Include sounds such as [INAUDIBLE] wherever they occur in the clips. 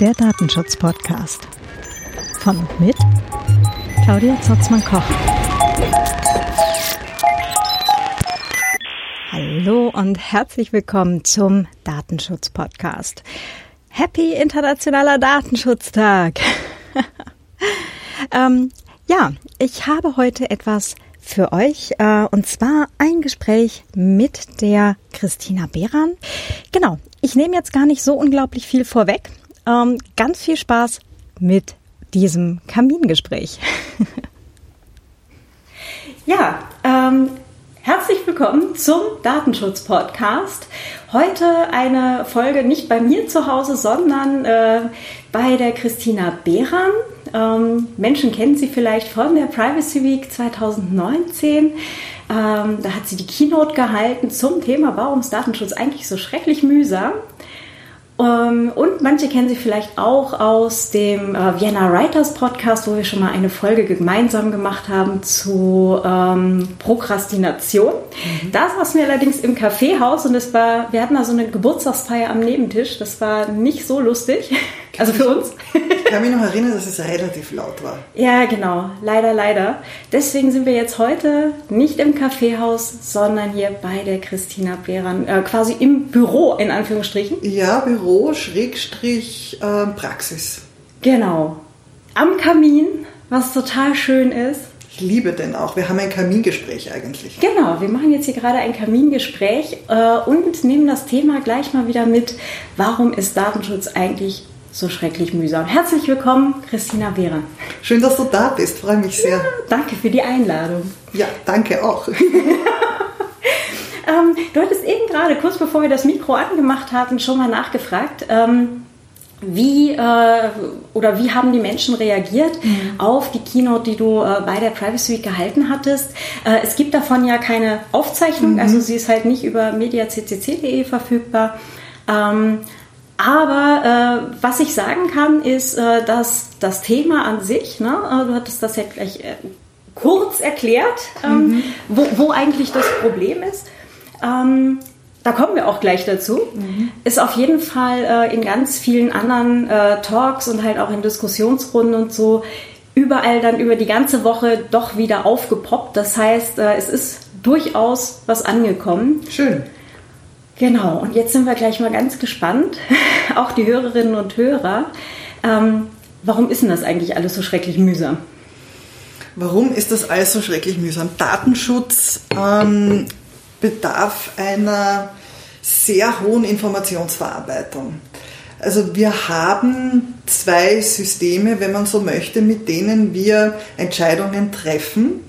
Der Datenschutz-Podcast. Von und mit Claudia Zotzmann-Koch. Hallo und herzlich willkommen zum Datenschutz-Podcast. Happy Internationaler Datenschutztag! [LAUGHS] ähm, ja, ich habe heute etwas für euch äh, und zwar ein Gespräch mit der Christina Behran. Genau, ich nehme jetzt gar nicht so unglaublich viel vorweg. Ähm, ganz viel Spaß mit diesem Kamingespräch. [LAUGHS] ja, ähm, herzlich willkommen zum Datenschutz-Podcast. Heute eine Folge nicht bei mir zu Hause, sondern äh, bei der Christina Behran. Ähm, Menschen kennen sie vielleicht von der Privacy Week 2019. Ähm, da hat sie die Keynote gehalten zum Thema, warum ist Datenschutz eigentlich so schrecklich mühsam? Ähm, und manche kennen sie vielleicht auch aus dem äh, Vienna Writers Podcast, wo wir schon mal eine Folge gemeinsam gemacht haben zu ähm, Prokrastination. Mhm. Da saßen wir allerdings im Kaffeehaus und es war, wir hatten da so eine Geburtstagsfeier am Nebentisch. Das war nicht so lustig. Also für uns. Ich kann mich noch erinnern, dass es relativ laut war. Ja, genau. Leider, leider. Deswegen sind wir jetzt heute nicht im Kaffeehaus, sondern hier bei der Christina Behran, äh, quasi im Büro in Anführungsstrichen. Ja, Büro, Schrägstrich, äh, Praxis. Genau. Am Kamin, was total schön ist. Ich liebe den auch. Wir haben ein Kamingespräch eigentlich. Genau, wir machen jetzt hier gerade ein Kamingespräch äh, und nehmen das Thema gleich mal wieder mit. Warum ist Datenschutz eigentlich so schrecklich mühsam. Herzlich willkommen, Christina Behrer. Schön, dass du da bist, freue mich sehr. Ja, danke für die Einladung. Ja, danke auch. [LAUGHS] [LAUGHS] ähm, du hattest eben gerade, kurz bevor wir das Mikro angemacht hatten, schon mal nachgefragt. Ähm, wie äh, oder wie haben die Menschen reagiert mhm. auf die Keynote, die du äh, bei der Privacy Week gehalten hattest? Äh, es gibt davon ja keine Aufzeichnung, mhm. also sie ist halt nicht über mediaccc.de verfügbar. Ähm, aber äh, was ich sagen kann, ist, äh, dass das Thema an sich, ne, äh, du hattest das ja gleich äh, kurz erklärt, ähm, mhm. wo, wo, eigentlich das Problem ist. Ähm, da kommen wir auch gleich dazu. Mhm. Ist auf jeden Fall äh, in ganz vielen anderen äh, Talks und halt auch in Diskussionsrunden und so überall dann über die ganze Woche doch wieder aufgepoppt. Das heißt, es ist durchaus was angekommen. Schön. Genau, und jetzt sind wir gleich mal ganz gespannt, [LAUGHS] auch die Hörerinnen und Hörer. Ähm, warum ist denn das eigentlich alles so schrecklich mühsam? Warum ist das alles so schrecklich mühsam? Datenschutz ähm, bedarf einer sehr hohen Informationsverarbeitung. Also wir haben zwei Systeme, wenn man so möchte, mit denen wir Entscheidungen treffen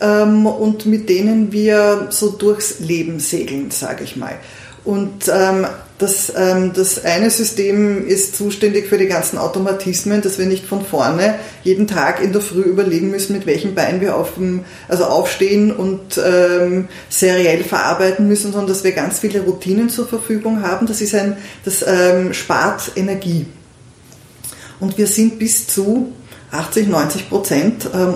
ähm, und mit denen wir so durchs Leben segeln, sage ich mal. Und ähm, das, ähm, das eine System ist zuständig für die ganzen Automatismen, dass wir nicht von vorne jeden Tag in der Früh überlegen müssen, mit welchem Bein wir auf dem, also aufstehen und ähm, seriell verarbeiten müssen, sondern dass wir ganz viele Routinen zur Verfügung haben. Das ist ein, das ähm, spart Energie. Und wir sind bis zu 80, 90 Prozent ähm,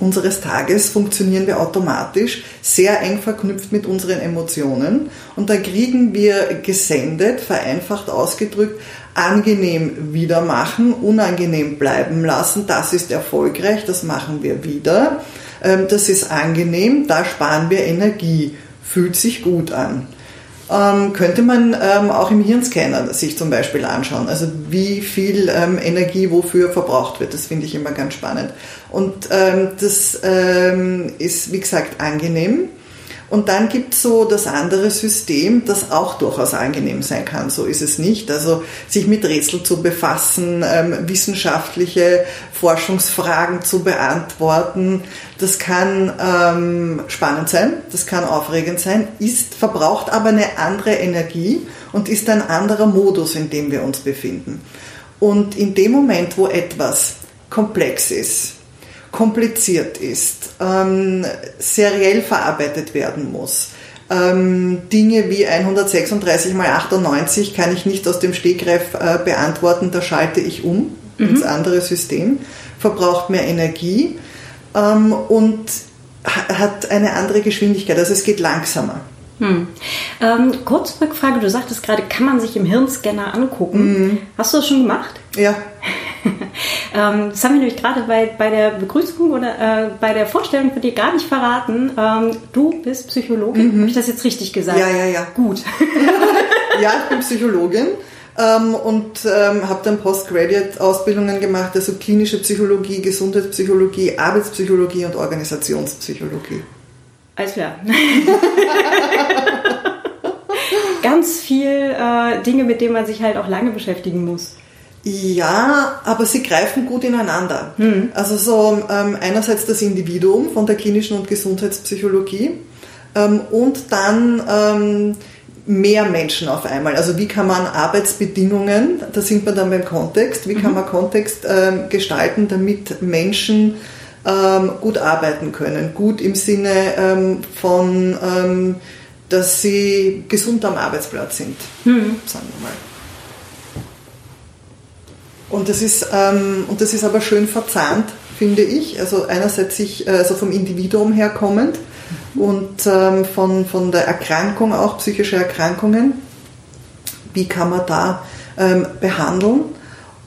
unseres Tages funktionieren wir automatisch, sehr eng verknüpft mit unseren Emotionen. Und da kriegen wir gesendet, vereinfacht ausgedrückt, angenehm wieder machen, unangenehm bleiben lassen, das ist erfolgreich, das machen wir wieder. Ähm, das ist angenehm, da sparen wir Energie, fühlt sich gut an ähm, könnte man ähm, auch im Hirnscanner sich zum Beispiel anschauen. Also wie viel ähm, Energie wofür verbraucht wird. Das finde ich immer ganz spannend. Und ähm, das ähm, ist, wie gesagt, angenehm. Und dann gibt es so das andere System, das auch durchaus angenehm sein kann. So ist es nicht. Also sich mit Rätsel zu befassen, ähm, wissenschaftliche Forschungsfragen zu beantworten, das kann ähm, spannend sein, das kann aufregend sein, ist, verbraucht aber eine andere Energie und ist ein anderer Modus, in dem wir uns befinden. Und in dem Moment, wo etwas komplex ist, kompliziert ist, ähm, seriell verarbeitet werden muss. Ähm, Dinge wie 136 mal 98 kann ich nicht aus dem Stegreif äh, beantworten, da schalte ich um mhm. ins andere System, verbraucht mehr Energie ähm, und hat eine andere Geschwindigkeit, also es geht langsamer. Hm. Ähm, kurz Rückfrage, du sagtest gerade, kann man sich im Hirnscanner angucken. Mhm. Hast du das schon gemacht? Ja. [LAUGHS] ähm, das haben wir nämlich gerade bei, bei der Begrüßung oder äh, bei der Vorstellung von dir gar nicht verraten. Ähm, du bist Psychologin. Mhm. Habe ich das jetzt richtig gesagt? Ja, ja, ja. Gut. [LAUGHS] ja, ich bin Psychologin. Ähm, und ähm, habe dann Postgraduate-Ausbildungen gemacht, also klinische Psychologie, Gesundheitspsychologie, Arbeitspsychologie und Organisationspsychologie. Alles klar. [LAUGHS] Ganz viel äh, Dinge, mit denen man sich halt auch lange beschäftigen muss. Ja, aber sie greifen gut ineinander. Hm. Also so ähm, einerseits das Individuum von der klinischen und Gesundheitspsychologie ähm, und dann ähm, mehr Menschen auf einmal. Also wie kann man Arbeitsbedingungen, da sind wir dann beim Kontext, wie kann mhm. man Kontext ähm, gestalten, damit Menschen ähm, gut arbeiten können. Gut im Sinne ähm, von, dass sie gesund am Arbeitsplatz sind, mhm. sagen wir mal. Und das ist, ähm, und das ist aber schön verzahnt, finde ich. Also einerseits sich, äh, also vom Individuum her kommend und ähm, von, von der Erkrankung auch, psychische Erkrankungen. Wie kann man da ähm, behandeln?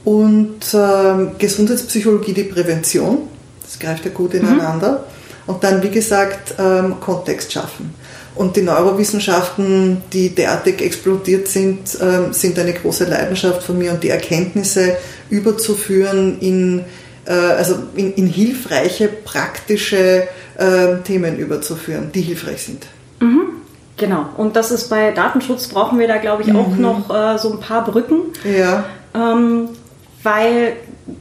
Und ähm, Gesundheitspsychologie, die Prävention, das greift ja gut ineinander. Mhm. Und dann, wie gesagt, ähm, Kontext schaffen. Und die Neurowissenschaften, die derartig explodiert sind, ähm, sind eine große Leidenschaft von mir und die Erkenntnisse überzuführen in, äh, also in, in hilfreiche, praktische äh, Themen überzuführen, die hilfreich sind. Mhm. Genau. Und das ist bei Datenschutz brauchen wir da, glaube ich, auch mhm. noch äh, so ein paar Brücken. Ja. Ähm, weil,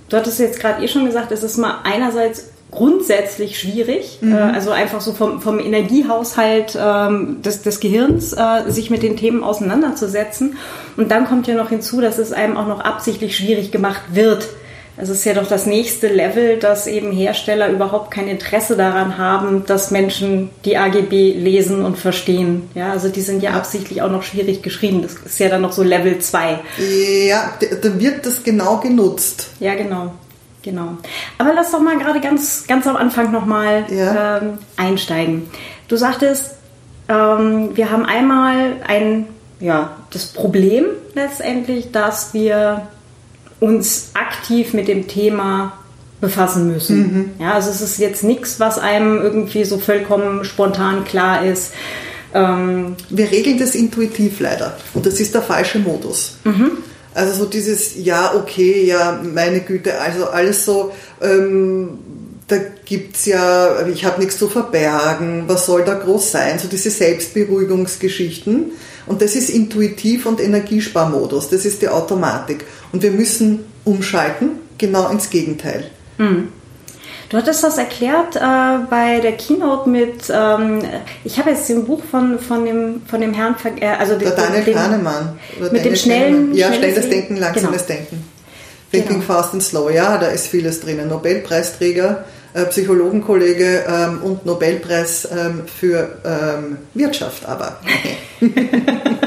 du hattest jetzt gerade eh schon gesagt, es ist mal einerseits grundsätzlich schwierig, mhm. äh, also einfach so vom, vom Energiehaushalt ähm, des, des Gehirns, äh, sich mit den Themen auseinanderzusetzen. Und dann kommt ja noch hinzu, dass es einem auch noch absichtlich schwierig gemacht wird es ist ja doch das nächste Level, dass eben Hersteller überhaupt kein Interesse daran haben, dass Menschen die AGB lesen und verstehen. Ja, also die sind ja absichtlich auch noch schwierig geschrieben. Das ist ja dann noch so Level 2. Ja, da wird das genau genutzt. Ja, genau. Genau. Aber lass doch mal gerade ganz, ganz am Anfang nochmal ja. ähm, einsteigen. Du sagtest, ähm, wir haben einmal ein, ja, das Problem letztendlich, dass wir uns aktiv mit dem Thema befassen müssen. Mhm. Ja, also es ist jetzt nichts, was einem irgendwie so vollkommen spontan klar ist. Ähm Wir regeln das intuitiv leider und das ist der falsche Modus. Mhm. Also so dieses, ja, okay, ja, meine Güte, also alles so, ähm, da es ja, ich habe nichts zu verbergen, was soll da groß sein, so diese Selbstberuhigungsgeschichten. Und das ist intuitiv und Energiesparmodus, das ist die Automatik. Und wir müssen umschalten, genau ins Gegenteil. Mhm. Du hattest das erklärt äh, bei der Keynote mit, ähm, ich habe jetzt den Buch von, von, dem, von dem Herrn, äh, also der Daniel dem, Kahnemann. Oder mit dem schnellen, Ja, schnelles Denken, langsames genau. Denken. Thinking genau. Fast and Slow, ja, da ist vieles drinnen. Nobelpreisträger, äh, Psychologenkollege ähm, und Nobelpreis ähm, für ähm, Wirtschaft aber. [LAUGHS] [LAUGHS]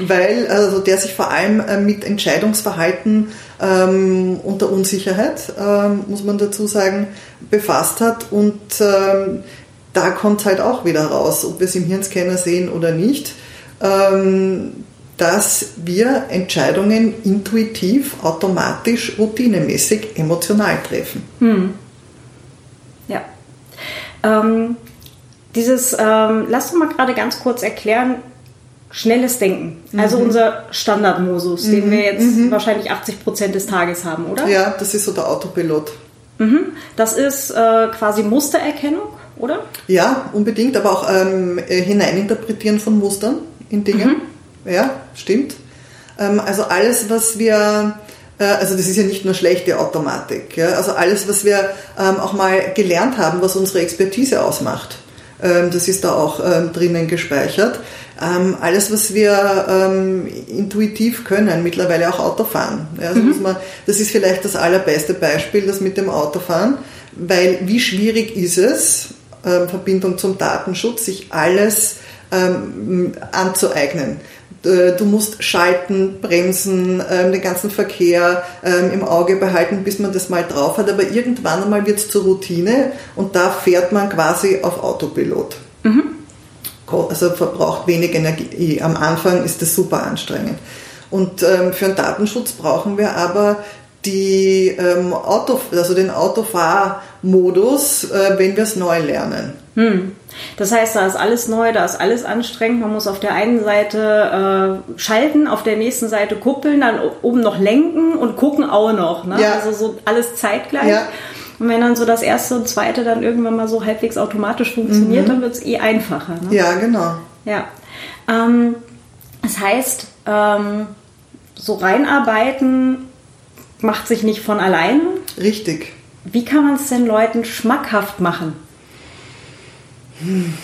Weil also der sich vor allem äh, mit Entscheidungsverhalten ähm, unter Unsicherheit, ähm, muss man dazu sagen, befasst hat und ähm, da kommt halt auch wieder raus, ob wir es im Hirnscanner sehen oder nicht, dass wir Entscheidungen intuitiv, automatisch, routinemäßig, emotional treffen. Hm. Ja. Ähm, dieses, ähm, lass uns mal gerade ganz kurz erklären, schnelles Denken. Also mhm. unser Standardmodus, mhm. den wir jetzt mhm. wahrscheinlich 80 Prozent des Tages haben, oder? Ja, das ist so der Autopilot. Mhm. Das ist äh, quasi Mustererkennung, oder? Ja, unbedingt, aber auch ähm, äh, Hineininterpretieren von Mustern in Dinge. Mhm. Ja, stimmt. Ähm, also alles, was wir äh, also das ist ja nicht nur schlechte Automatik. Ja? Also alles, was wir ähm, auch mal gelernt haben, was unsere Expertise ausmacht, ähm, das ist da auch ähm, drinnen gespeichert. Ähm, alles, was wir ähm, intuitiv können, mittlerweile auch Autofahren. Ja, also mhm. man, das ist vielleicht das allerbeste Beispiel, das mit dem Autofahren, weil wie schwierig ist es, ähm, Verbindung zum Datenschutz, sich alles ähm, anzueignen. Du musst schalten, bremsen, ähm, den ganzen Verkehr ähm, im Auge behalten, bis man das mal drauf hat. Aber irgendwann einmal wird es zur Routine und da fährt man quasi auf Autopilot. Mhm. Also verbraucht wenig Energie. Am Anfang ist das super anstrengend. Und ähm, für den Datenschutz brauchen wir aber die, ähm, Auto, also den Autofahrmodus, äh, wenn wir es neu lernen. Hm. Das heißt, da ist alles neu, da ist alles anstrengend. Man muss auf der einen Seite äh, schalten, auf der nächsten Seite kuppeln, dann oben noch lenken und gucken auch noch. Ne? Ja. Also so alles zeitgleich. Ja. Und wenn dann so das erste und zweite dann irgendwann mal so halbwegs automatisch funktioniert, mhm. dann wird es eh einfacher. Ne? Ja, genau. Ja. Ähm, das heißt, ähm, so reinarbeiten macht sich nicht von alleine. Richtig. Wie kann man es denn Leuten schmackhaft machen? Hm.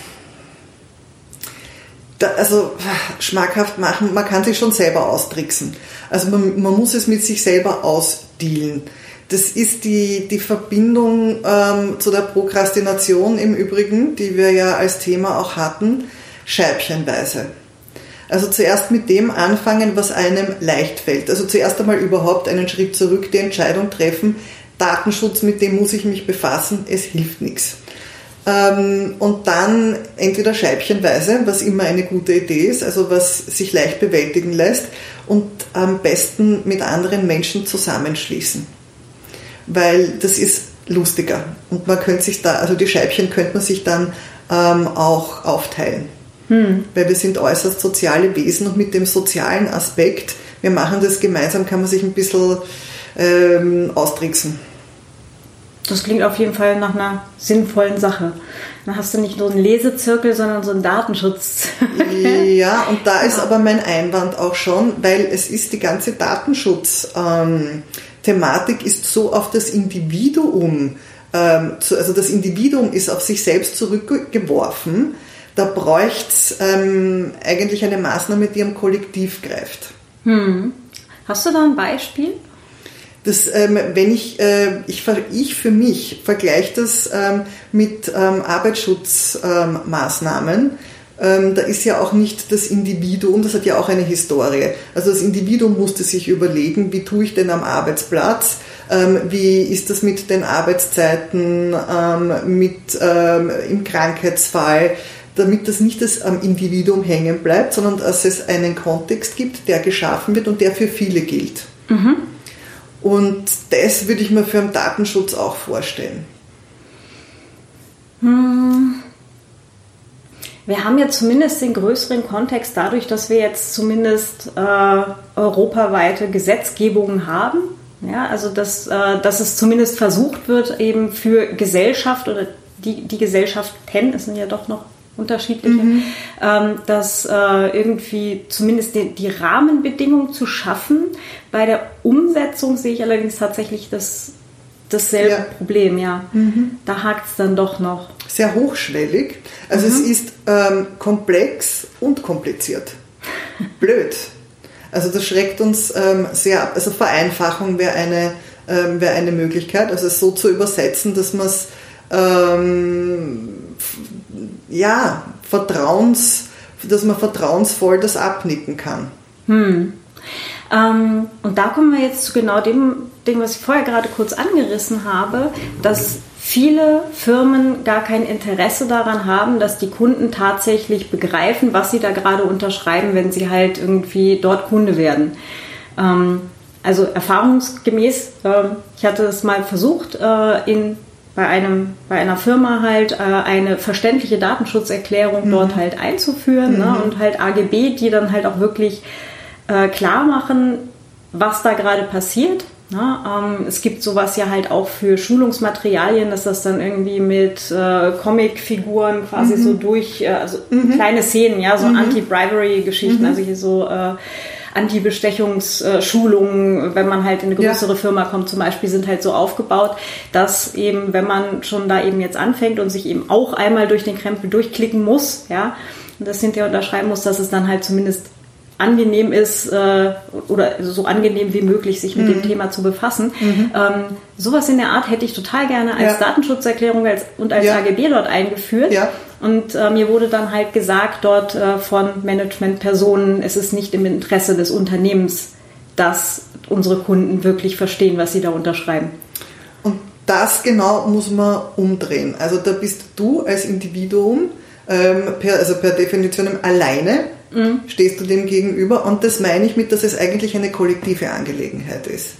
Da, also schmackhaft machen, man kann sich schon selber austricksen. Also man, man muss es mit sich selber ausdealen. Das ist die, die Verbindung ähm, zu der Prokrastination im Übrigen, die wir ja als Thema auch hatten, scheibchenweise. Also zuerst mit dem anfangen, was einem leicht fällt. Also zuerst einmal überhaupt einen Schritt zurück, die Entscheidung treffen, Datenschutz, mit dem muss ich mich befassen, es hilft nichts. Ähm, und dann entweder scheibchenweise, was immer eine gute Idee ist, also was sich leicht bewältigen lässt, und am besten mit anderen Menschen zusammenschließen weil das ist lustiger. Und man könnte sich da, also die Scheibchen könnte man sich dann ähm, auch aufteilen. Hm. Weil wir sind äußerst soziale Wesen und mit dem sozialen Aspekt, wir machen das gemeinsam, kann man sich ein bisschen ähm, austricksen. Das klingt auf jeden Fall nach einer sinnvollen Sache. Dann hast du nicht nur einen Lesezirkel, sondern so einen Datenschutz. [LAUGHS] ja, und da ist aber mein Einwand auch schon, weil es ist die ganze Datenschutz. Ähm, Thematik ist so auf das Individuum, ähm, also das Individuum ist auf sich selbst zurückgeworfen. Da bräuchte es ähm, eigentlich eine Maßnahme, die am Kollektiv greift. Hm. Hast du da ein Beispiel? Das, ähm, wenn ich, äh, ich, ich für mich vergleiche das mit Arbeitsschutzmaßnahmen. Ähm, da ist ja auch nicht das Individuum, das hat ja auch eine Historie. Also das Individuum musste sich überlegen, wie tue ich denn am Arbeitsplatz, ähm, wie ist das mit den Arbeitszeiten, ähm, mit, ähm, im Krankheitsfall, damit das nicht das am Individuum hängen bleibt, sondern dass es einen Kontext gibt, der geschaffen wird und der für viele gilt. Mhm. Und das würde ich mir für den Datenschutz auch vorstellen. Hm. Wir haben ja zumindest den größeren Kontext dadurch, dass wir jetzt zumindest äh, europaweite Gesetzgebungen haben. Ja, also dass, äh, dass es zumindest versucht wird, eben für Gesellschaft oder die, die Gesellschaften, es sind ja doch noch unterschiedliche, mhm. ähm, dass äh, irgendwie zumindest die, die, Rahmenbedingungen zu schaffen. Bei der Umsetzung sehe ich allerdings tatsächlich das, dasselbe ja. Problem, ja. Mhm. Da hakt es dann doch noch sehr hochschwellig. Also mhm. es ist ähm, komplex und kompliziert. [LAUGHS] Blöd. Also das schreckt uns ähm, sehr ab. Also Vereinfachung wäre eine, ähm, wär eine Möglichkeit, also es so zu übersetzen, dass man es ähm, ja, vertrauens, dass man vertrauensvoll das abnicken kann. Hm. Ähm, und da kommen wir jetzt zu genau dem Ding, was ich vorher gerade kurz angerissen habe, dass viele Firmen gar kein Interesse daran haben, dass die Kunden tatsächlich begreifen, was sie da gerade unterschreiben, wenn sie halt irgendwie dort Kunde werden. Ähm, also erfahrungsgemäß, äh, ich hatte es mal versucht, äh, in, bei, einem, bei einer Firma halt äh, eine verständliche Datenschutzerklärung mhm. dort halt einzuführen ne, mhm. ne, und halt AGB, die dann halt auch wirklich äh, klar machen, was da gerade passiert na, ähm, es gibt sowas ja halt auch für Schulungsmaterialien, dass das dann irgendwie mit äh, Comicfiguren quasi mhm. so durch, äh, also mhm. kleine Szenen, ja, so mhm. Anti-Bribery-Geschichten, mhm. also hier so äh, Anti-Bestechungsschulungen, wenn man halt in eine größere ja. Firma kommt zum Beispiel, sind halt so aufgebaut, dass eben, wenn man schon da eben jetzt anfängt und sich eben auch einmal durch den Krempel durchklicken muss, ja, und das hinterher unterschreiben muss, dass es dann halt zumindest angenehm ist äh, oder so angenehm wie möglich, sich mit mhm. dem Thema zu befassen. Mhm. Ähm, sowas in der Art hätte ich total gerne als ja. Datenschutzerklärung als, und als ja. AGB dort eingeführt. Ja. Und äh, mir wurde dann halt gesagt dort äh, von Managementpersonen, es ist nicht im Interesse des Unternehmens, dass unsere Kunden wirklich verstehen, was sie da unterschreiben. Und das genau muss man umdrehen. Also da bist du als Individuum ähm, per, also per Definition alleine mhm. stehst du dem gegenüber und das meine ich mit, dass es eigentlich eine kollektive Angelegenheit ist.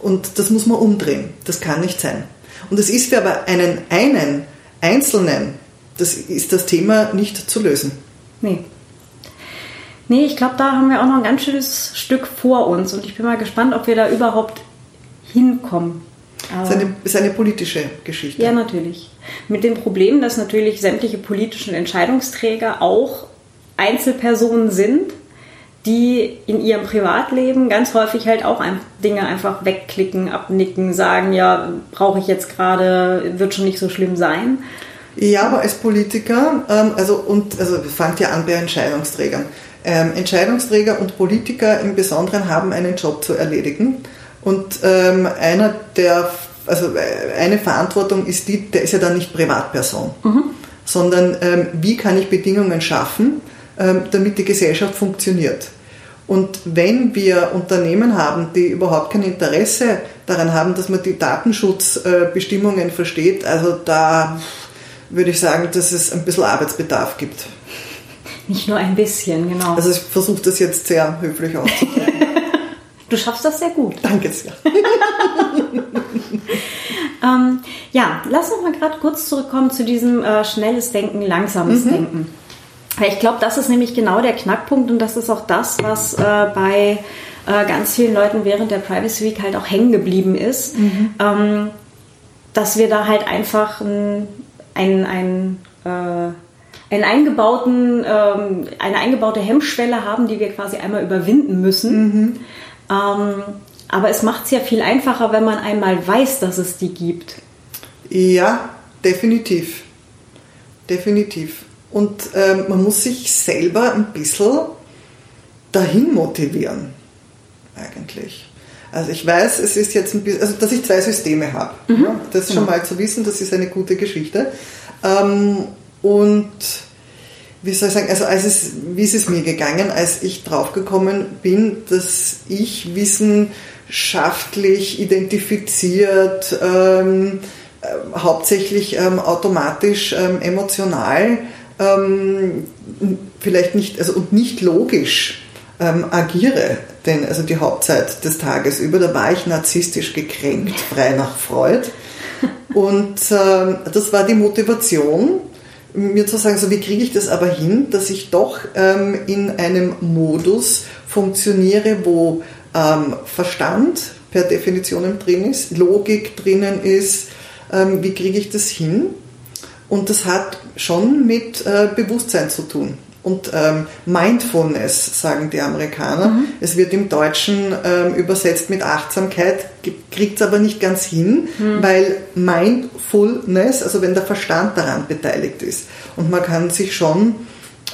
Und das muss man umdrehen. Das kann nicht sein. Und es ist für aber einen einen Einzelnen, das ist das Thema nicht zu lösen. Nee. Nee, ich glaube, da haben wir auch noch ein ganz schönes Stück vor uns und ich bin mal gespannt, ob wir da überhaupt hinkommen. Das ist ist eine politische Geschichte. Ja, natürlich. Mit dem Problem, dass natürlich sämtliche politischen Entscheidungsträger auch Einzelpersonen sind, die in ihrem Privatleben ganz häufig halt auch Dinge einfach wegklicken, abnicken, sagen, ja, brauche ich jetzt gerade, wird schon nicht so schlimm sein. Ja, aber als Politiker, ähm, also und also fangt ja an bei Entscheidungsträgern. Ähm, Entscheidungsträger und Politiker im Besonderen haben einen Job zu erledigen. Und ähm, einer der, also äh, eine Verantwortung ist die, der ist ja dann nicht Privatperson, mhm. sondern ähm, wie kann ich Bedingungen schaffen, damit die Gesellschaft funktioniert. Und wenn wir Unternehmen haben, die überhaupt kein Interesse daran haben, dass man die Datenschutzbestimmungen versteht, also da würde ich sagen, dass es ein bisschen Arbeitsbedarf gibt. Nicht nur ein bisschen, genau. Also ich versuche das jetzt sehr höflich auszudrücken. [LAUGHS] du schaffst das sehr gut. Danke sehr. [LAUGHS] ähm, ja, lass uns mal gerade kurz zurückkommen zu diesem äh, schnelles Denken, langsames mhm. Denken. Ich glaube, das ist nämlich genau der Knackpunkt und das ist auch das, was äh, bei äh, ganz vielen Leuten während der Privacy Week halt auch hängen geblieben ist, mhm. ähm, dass wir da halt einfach ein, ein, ein äh, einen eingebauten, ähm, eine eingebaute Hemmschwelle haben, die wir quasi einmal überwinden müssen. Mhm. Ähm, aber es macht es ja viel einfacher, wenn man einmal weiß, dass es die gibt. Ja, definitiv. Definitiv. Und ähm, man muss sich selber ein bisschen dahin motivieren, eigentlich. Also ich weiß, es ist jetzt ein bisschen, also dass ich zwei Systeme habe. Mhm. Ja, das schon mal zu wissen, das ist eine gute Geschichte. Ähm, und wie soll ich sagen, also als es, wie ist es mir gegangen, als ich draufgekommen bin, dass ich wissenschaftlich identifiziert, ähm, äh, hauptsächlich ähm, automatisch ähm, emotional ähm, vielleicht nicht, also und nicht logisch ähm, agiere, denn also die Hauptzeit des Tages über, da war ich narzisstisch gekränkt, frei nach Freud. Und ähm, das war die Motivation, mir zu sagen, so wie kriege ich das aber hin, dass ich doch ähm, in einem Modus funktioniere, wo ähm, Verstand per Definition drin ist, Logik drinnen ist, ähm, wie kriege ich das hin? Und das hat schon mit äh, Bewusstsein zu tun. Und ähm, Mindfulness, sagen die Amerikaner. Mhm. Es wird im Deutschen ähm, übersetzt mit Achtsamkeit, kriegt es aber nicht ganz hin, mhm. weil Mindfulness, also wenn der Verstand daran beteiligt ist. Und man kann sich schon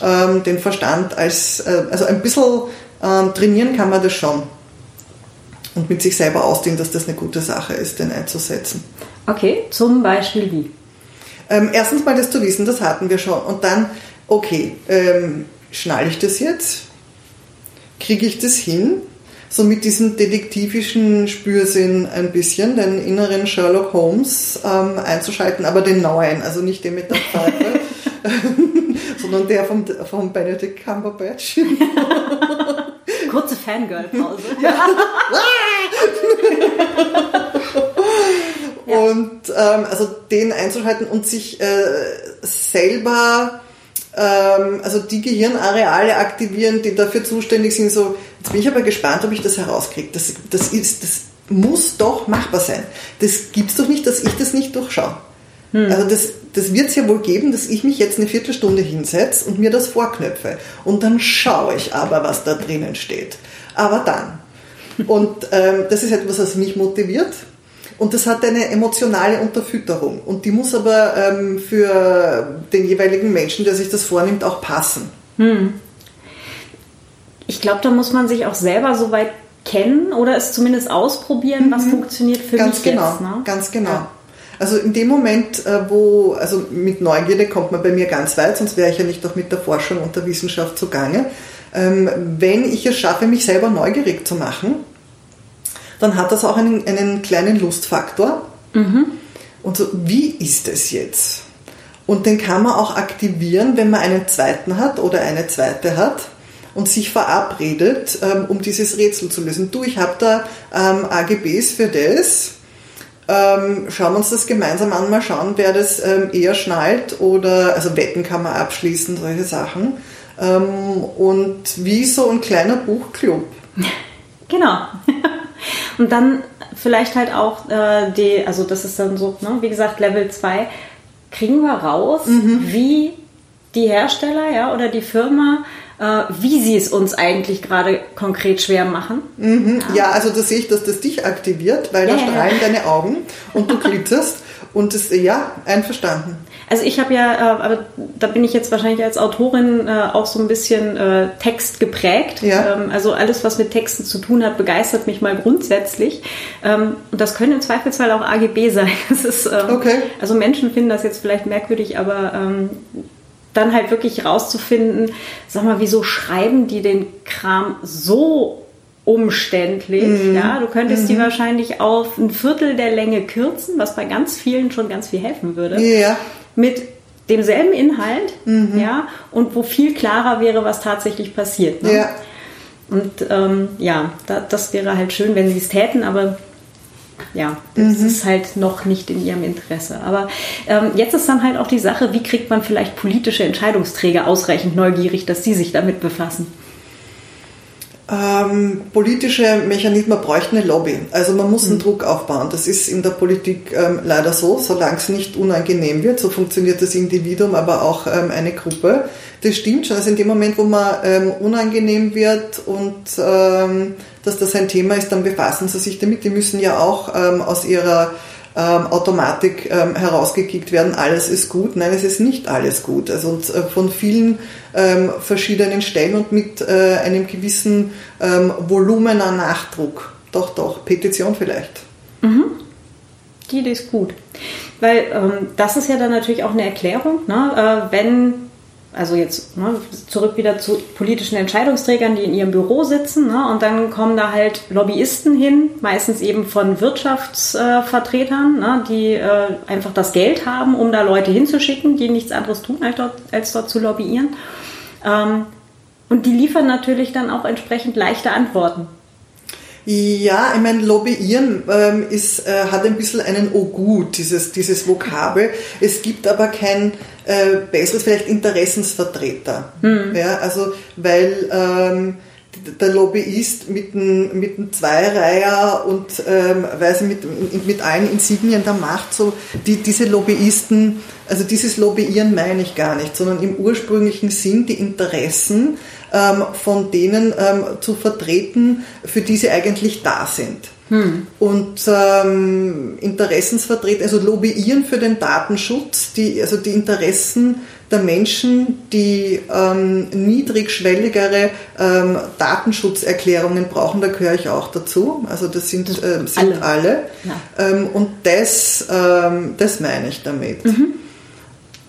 ähm, den Verstand als, äh, also ein bisschen ähm, trainieren kann man das schon. Und mit sich selber ausdehnen, dass das eine gute Sache ist, den einzusetzen. Okay, zum Beispiel wie? Ähm, erstens mal das zu wissen, das hatten wir schon. Und dann, okay, ähm, schnalle ich das jetzt? Kriege ich das hin? So mit diesem detektivischen Spürsinn ein bisschen, den inneren Sherlock Holmes ähm, einzuschalten, aber den neuen, also nicht den mit der Pfeife, [LAUGHS] [LAUGHS] sondern der vom, vom Benedict Cumberbatch. [LAUGHS] Kurze Fangirl-Pause. Ja. Und ähm, also den einzuschalten und sich äh, selber, ähm, also die Gehirnareale aktivieren, die dafür zuständig sind. So, jetzt bin ich aber gespannt, ob ich das herauskriege. Das, das, ist, das muss doch machbar sein. Das gibt es doch nicht, dass ich das nicht durchschaue. Hm. Also das, das wird es ja wohl geben, dass ich mich jetzt eine Viertelstunde hinsetze und mir das vorknöpfe. Und dann schaue ich aber, was da drinnen steht. Aber dann. Und ähm, das ist etwas, was mich motiviert. Und das hat eine emotionale Unterfütterung. Und die muss aber ähm, für den jeweiligen Menschen, der sich das vornimmt, auch passen. Hm. Ich glaube, da muss man sich auch selber so weit kennen oder es zumindest ausprobieren, mhm. was funktioniert für ganz mich genau, jetzt. Ne? Ganz genau. Ja. Also in dem Moment, äh, wo, also mit Neugierde kommt man bei mir ganz weit, sonst wäre ich ja nicht auch mit der Forschung und der Wissenschaft zugange. Ähm, wenn ich es schaffe, mich selber neugierig zu machen, dann hat das auch einen, einen kleinen Lustfaktor. Mhm. Und so, wie ist es jetzt? Und den kann man auch aktivieren, wenn man einen zweiten hat oder eine zweite hat und sich verabredet, ähm, um dieses Rätsel zu lösen. Du, ich habe da ähm, AGBs für das. Ähm, schauen wir uns das gemeinsam an, mal schauen, wer das ähm, eher schnallt oder, also Wetten kann man abschließen, solche Sachen. Ähm, und wie so ein kleiner Buchclub. [LAUGHS] Genau. Und dann vielleicht halt auch äh, die, also das ist dann so, ne, wie gesagt, Level 2, kriegen wir raus, mhm. wie die Hersteller ja, oder die Firma äh, wie sie es uns eigentlich gerade konkret schwer machen. Mhm. Ja. ja. also da sehe ich, dass das dich aktiviert, weil ja, da strahlen deine Augen und du glitterst und das, ja, einverstanden. Also ich habe ja, äh, aber da bin ich jetzt wahrscheinlich als Autorin äh, auch so ein bisschen äh, Text geprägt. Ja. Ähm, also alles, was mit Texten zu tun hat, begeistert mich mal grundsätzlich. Ähm, und das können im Zweifelsfall auch AGB sein. [LAUGHS] Ist, ähm, okay. Also Menschen finden das jetzt vielleicht merkwürdig, aber ähm, dann halt wirklich rauszufinden, sag mal, wieso schreiben die den Kram so umständlich? Mhm. Ja, du könntest mhm. die wahrscheinlich auf ein Viertel der Länge kürzen, was bei ganz vielen schon ganz viel helfen würde. Ja. Mit demselben Inhalt, mhm. ja, und wo viel klarer wäre, was tatsächlich passiert. Ne? Ja. Und ähm, ja, da, das wäre halt schön, wenn sie es täten, aber ja, das mhm. ist halt noch nicht in ihrem Interesse. Aber ähm, jetzt ist dann halt auch die Sache, wie kriegt man vielleicht politische Entscheidungsträger ausreichend neugierig, dass sie sich damit befassen? Ähm, politische Mechanismen bräuchten eine Lobby. Also man muss einen mhm. Druck aufbauen. Das ist in der Politik ähm, leider so, solange es nicht unangenehm wird. So funktioniert das Individuum, aber auch ähm, eine Gruppe. Das stimmt schon. Also in dem Moment, wo man ähm, unangenehm wird und ähm, dass das ein Thema ist, dann befassen sie sich damit. Die müssen ja auch ähm, aus ihrer ähm, Automatik ähm, herausgekickt werden, alles ist gut. Nein, es ist nicht alles gut. Also äh, von vielen ähm, verschiedenen Stellen und mit äh, einem gewissen ähm, Volumen an Nachdruck. Doch, doch, Petition vielleicht. Mhm. Die Idee ist gut. Weil ähm, das ist ja dann natürlich auch eine Erklärung, ne? äh, wenn also jetzt ne, zurück wieder zu politischen Entscheidungsträgern, die in ihrem Büro sitzen. Ne, und dann kommen da halt Lobbyisten hin, meistens eben von Wirtschaftsvertretern, ne, die äh, einfach das Geld haben, um da Leute hinzuschicken, die nichts anderes tun, als dort, als dort zu lobbyieren. Ähm, und die liefern natürlich dann auch entsprechend leichte Antworten. Ja, ich meine, lobbyieren ähm, ist, äh, hat ein bisschen einen Oh gut, dieses, dieses Vokabel. Es gibt aber kein äh, besseres, vielleicht Interessensvertreter. Mhm. Ja, also, weil ähm, der Lobbyist mit einem, mit einem Zweireiher und ähm, weiß ich, mit, mit allen Insignien der Macht, so die, diese Lobbyisten, also dieses Lobbyieren meine ich gar nicht, sondern im ursprünglichen Sinn die Interessen ähm, von denen ähm, zu vertreten, für die sie eigentlich da sind. Hm. Und ähm, Interessensvertreter, also lobbyieren für den Datenschutz, die, also die Interessen der Menschen, die ähm, niedrigschwelligere ähm, Datenschutzerklärungen brauchen, da gehöre ich auch dazu. Also das sind, äh, sind alle. alle. Ja. Ähm, und das, ähm, das meine ich damit. Mhm.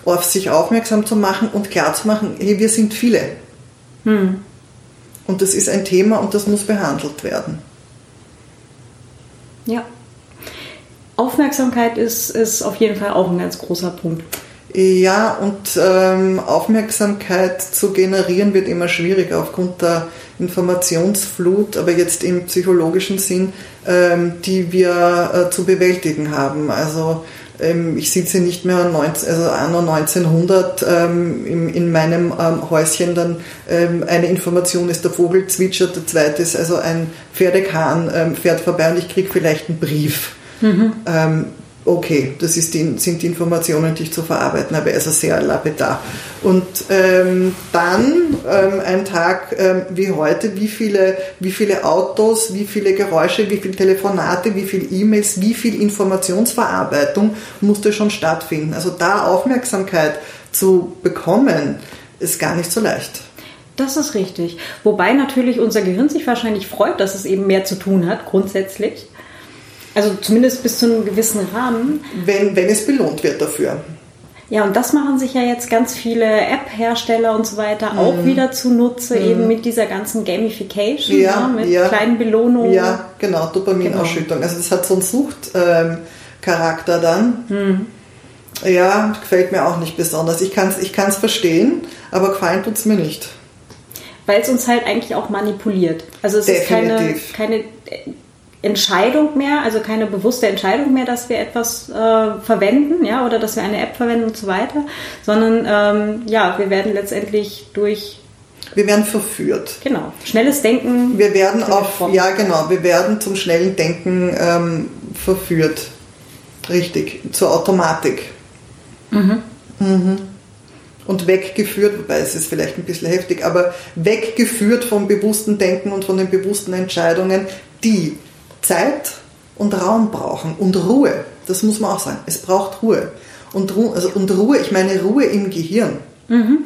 Auf sich aufmerksam zu machen und klar zu machen, hey, wir sind viele. Hm. Und das ist ein Thema und das muss behandelt werden. Ja. Aufmerksamkeit ist, ist auf jeden Fall auch ein ganz großer Punkt. Ja, und ähm, Aufmerksamkeit zu generieren wird immer schwieriger aufgrund der Informationsflut, aber jetzt im psychologischen Sinn, ähm, die wir äh, zu bewältigen haben. Also ähm, ich sitze nicht mehr 19, also anno 1900 ähm, in, in meinem ähm, Häuschen, dann ähm, eine Information ist, der Vogel zwitschert, der zweite ist also ein Pferdekahn ähm, fährt vorbei und ich kriege vielleicht einen Brief. Mhm. Okay, das die, sind die Informationen, die ich zu verarbeiten habe, also sehr lapidar. Und ähm, dann ähm, ein Tag ähm, wie heute, wie viele, wie viele Autos, wie viele Geräusche, wie viele Telefonate, wie viele E-Mails, wie viel Informationsverarbeitung musste schon stattfinden. Also da Aufmerksamkeit zu bekommen, ist gar nicht so leicht. Das ist richtig. Wobei natürlich unser Gehirn sich wahrscheinlich freut, dass es eben mehr zu tun hat, grundsätzlich. Also zumindest bis zu einem gewissen Rahmen. Wenn, wenn es belohnt wird dafür. Ja, und das machen sich ja jetzt ganz viele App-Hersteller und so weiter mm. auch mhm. wieder zunutze, mm. eben mit dieser ganzen Gamification, ja, ja, mit ja. kleinen Belohnungen. Ja, genau, Dopaminausschüttung. Genau. Also das hat so einen Suchtcharakter ähm, dann. Mm. Ja, gefällt mir auch nicht besonders. Ich kann es ich kann's verstehen, aber gefallen tut es mir nicht. Weil es uns halt eigentlich auch manipuliert. Also es Definitiv. ist keine, keine Entscheidung mehr, also keine bewusste Entscheidung mehr, dass wir etwas äh, verwenden, ja, oder dass wir eine App verwenden und so weiter, sondern ähm, ja, wir werden letztendlich durch wir werden verführt. Genau. Schnelles Denken. Wir werden auf, ja genau, wir werden zum schnellen Denken ähm, verführt. Richtig, zur Automatik. Mhm. Mhm. Und weggeführt, wobei es ist vielleicht ein bisschen heftig, aber weggeführt vom bewussten Denken und von den bewussten Entscheidungen, die Zeit und Raum brauchen und Ruhe. Das muss man auch sagen. Es braucht Ruhe. Und, Ruhe, also, und Ruhe, ich meine Ruhe im Gehirn. Mhm.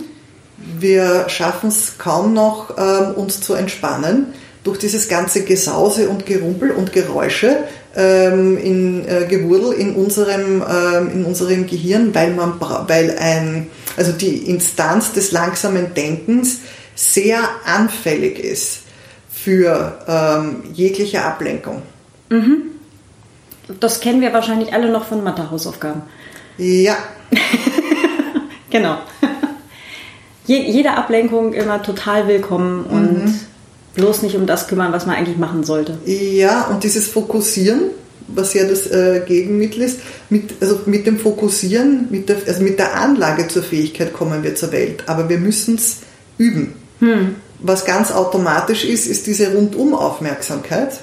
Wir schaffen es kaum noch, ähm, uns zu entspannen durch dieses ganze Gesause und Gerumpel und Geräusche ähm, in äh, Gewurdel in unserem, ähm, in unserem Gehirn, weil man weil ein, also die Instanz des langsamen Denkens sehr anfällig ist für ähm, jegliche Ablenkung. Mhm. Das kennen wir wahrscheinlich alle noch von Mathehausaufgaben. Ja. [LAUGHS] genau. [LAUGHS] jede Ablenkung immer total willkommen und mhm. bloß nicht um das kümmern, was man eigentlich machen sollte. Ja, und dieses Fokussieren, was ja das äh, Gegenmittel ist, mit, also mit dem Fokussieren, mit der, also mit der Anlage zur Fähigkeit kommen wir zur Welt, aber wir müssen es üben. Hm. Was ganz automatisch ist, ist diese Rundumaufmerksamkeit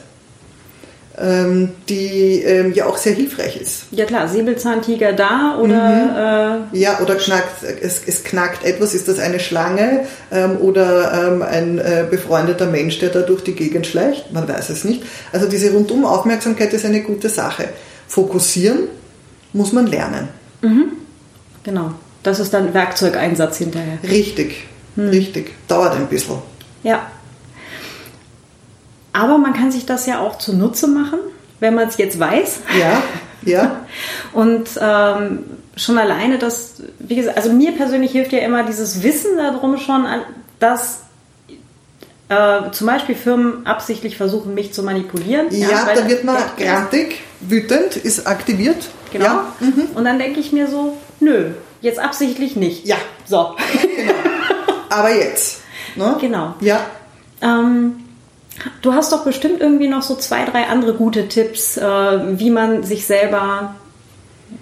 ähm, die ähm, ja auch sehr hilfreich ist. Ja klar, Säbelzahntiger da oder... Mhm. Äh ja, oder knackt, es, es, knackt etwas, ist das eine Schlange ähm, oder ein äh, befreundeter Mensch, der da durch die Gegend schleicht, man weiß es nicht. Also diese Rundumaufmerksamkeit ist eine gute Sache. Fokussieren muss man lernen. Mhm. Genau, das ist dann Werkzeugeinsatz hinterher. Richtig, hm. richtig, dauert ein bisschen. Ja, aber man kann sich das ja auch zunutze machen, wenn man es jetzt weiß. Ja, ja. [LAUGHS] Und ähm, schon alleine das, wie gesagt, also mir persönlich hilft ja immer dieses Wissen darum schon, dass äh, zum Beispiel Firmen absichtlich versuchen, mich zu manipulieren. Ja, ja da wird man grantig, wütend, ist aktiviert. Genau. Ja. Mhm. Und dann denke ich mir so, nö, jetzt absichtlich nicht. Ja. So. [LAUGHS] Genau. Aber jetzt. Ne? Genau. Ja. Ähm, Du hast doch bestimmt irgendwie noch so zwei, drei andere gute Tipps, äh, wie man sich selber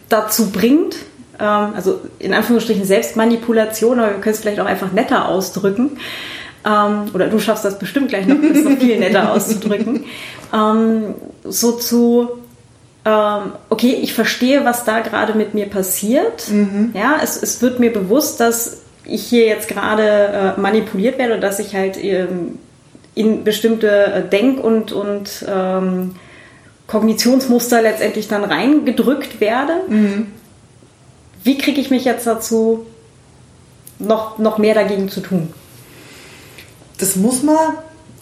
dazu bringt. Ähm, also in Anführungsstrichen Selbstmanipulation, aber wir können es vielleicht auch einfach netter ausdrücken. Ähm, oder du schaffst das bestimmt gleich noch, das noch viel netter [LAUGHS] auszudrücken. Ähm, so zu, ähm, okay, ich verstehe, was da gerade mit mir passiert. Mhm. Ja, es, es wird mir bewusst, dass ich hier jetzt gerade äh, manipuliert werde oder dass ich halt ähm, in bestimmte äh, Denk- und, und ähm, Kognitionsmuster letztendlich dann reingedrückt werde. Mhm. Wie kriege ich mich jetzt dazu, noch, noch mehr dagegen zu tun? Das muss man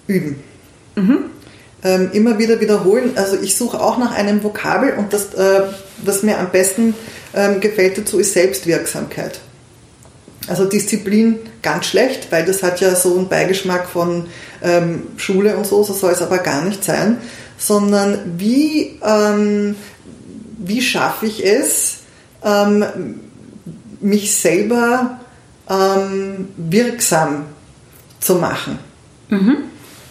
üben. Mhm. Ähm, immer wieder wiederholen. Also ich suche auch nach einem Vokabel und das, äh, was mir am besten ähm, gefällt dazu, ist Selbstwirksamkeit. Also Disziplin ganz schlecht, weil das hat ja so einen Beigeschmack von ähm, Schule und so, so soll es aber gar nicht sein, sondern wie, ähm, wie schaffe ich es, ähm, mich selber ähm, wirksam zu machen. Mhm.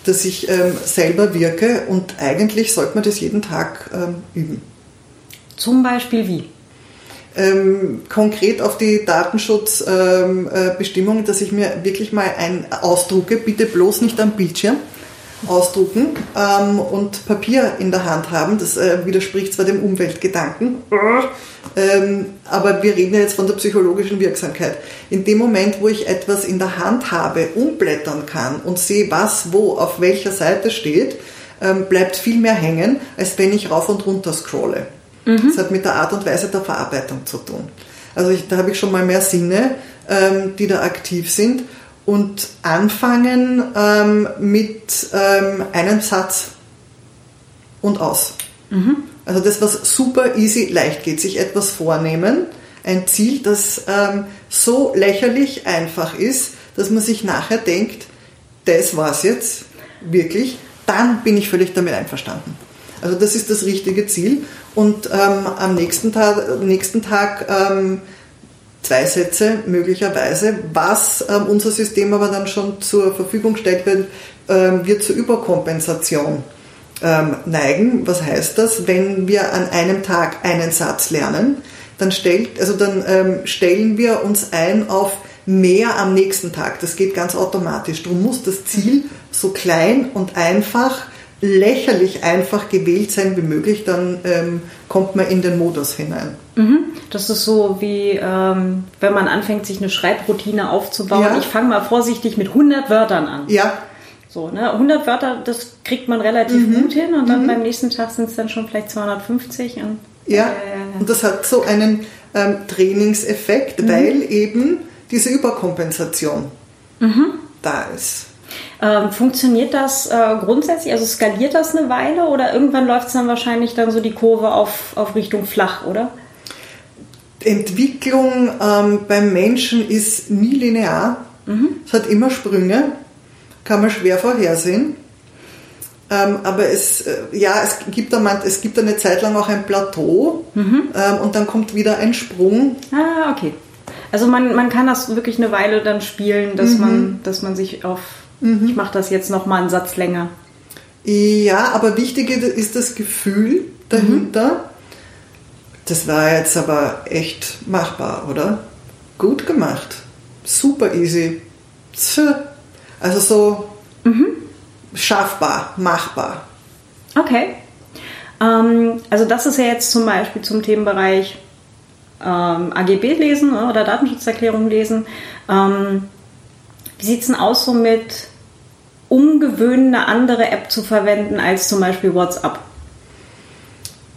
Dass ich ähm, selber wirke und eigentlich sollte man das jeden Tag ähm, üben. Zum Beispiel wie? Ähm, konkret auf die Datenschutzbestimmungen, ähm, äh, dass ich mir wirklich mal ein ausdrucke, bitte bloß nicht am Bildschirm ausdrucken ähm, und Papier in der Hand haben. Das äh, widerspricht zwar dem Umweltgedanken, ähm, aber wir reden ja jetzt von der psychologischen Wirksamkeit. In dem Moment, wo ich etwas in der Hand habe, umblättern kann und sehe, was wo auf welcher Seite steht, ähm, bleibt viel mehr hängen, als wenn ich rauf und runter scrolle. Mhm. Das hat mit der Art und Weise der Verarbeitung zu tun. Also ich, da habe ich schon mal mehr Sinne, ähm, die da aktiv sind und anfangen ähm, mit ähm, einem Satz und aus. Mhm. Also das, was super easy leicht geht, sich etwas vornehmen, ein Ziel, das ähm, so lächerlich einfach ist, dass man sich nachher denkt, das war's jetzt, wirklich, dann bin ich völlig damit einverstanden. Also das ist das richtige Ziel und ähm, am nächsten Tag, nächsten Tag ähm, zwei Sätze möglicherweise. Was ähm, unser System aber dann schon zur Verfügung stellt, wird, ähm, wird zur Überkompensation ähm, neigen. Was heißt das? Wenn wir an einem Tag einen Satz lernen, dann, stellt, also dann ähm, stellen wir uns ein auf mehr am nächsten Tag. Das geht ganz automatisch. Darum muss das Ziel so klein und einfach, lächerlich einfach gewählt sein wie möglich, dann ähm, kommt man in den Modus hinein. Mhm. Das ist so wie, ähm, wenn man anfängt, sich eine Schreibroutine aufzubauen. Ja. Ich fange mal vorsichtig mit 100 Wörtern an. Ja. So, ne? 100 Wörter, das kriegt man relativ mhm. gut hin und dann mhm. beim nächsten Tag sind es dann schon vielleicht 250. Und, ja, äh, und das hat so einen ähm, Trainingseffekt, mhm. weil eben diese Überkompensation mhm. da ist. Ähm, funktioniert das äh, grundsätzlich, also skaliert das eine Weile oder irgendwann läuft es dann wahrscheinlich dann so die Kurve auf, auf Richtung flach, oder? Entwicklung ähm, beim Menschen ist nie linear. Mhm. Es hat immer Sprünge, kann man schwer vorhersehen. Ähm, aber es, äh, ja, es gibt, da, es gibt eine Zeit lang auch ein Plateau mhm. ähm, und dann kommt wieder ein Sprung. Ah, okay. Also man, man kann das wirklich eine Weile dann spielen, dass, mhm. man, dass man sich auf, mhm. ich mache das jetzt nochmal einen Satz länger. Ja, aber wichtig ist das Gefühl dahinter. Mhm. Das war jetzt aber echt machbar, oder? Gut gemacht. Super easy. Also so mhm. schaffbar, machbar. Okay. Ähm, also das ist ja jetzt zum Beispiel zum Themenbereich ähm, AGB lesen ne, oder Datenschutzerklärung lesen. Ähm, wie sieht es denn aus, so mit umgewöhnen, eine andere App zu verwenden als zum Beispiel WhatsApp?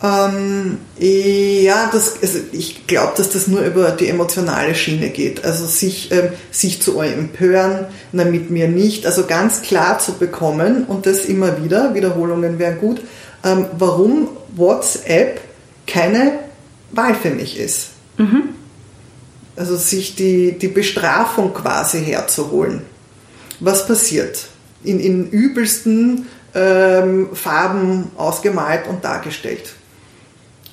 Ähm, ja, das, also ich glaube, dass das nur über die emotionale Schiene geht. Also sich, ähm, sich zu empören, na, mit mir nicht. Also ganz klar zu bekommen und das immer wieder, Wiederholungen wären gut, ähm, warum WhatsApp keine Wahl für mich ist. Mhm. Also sich die, die Bestrafung quasi herzuholen. Was passiert? In, in übelsten ähm, Farben ausgemalt und dargestellt.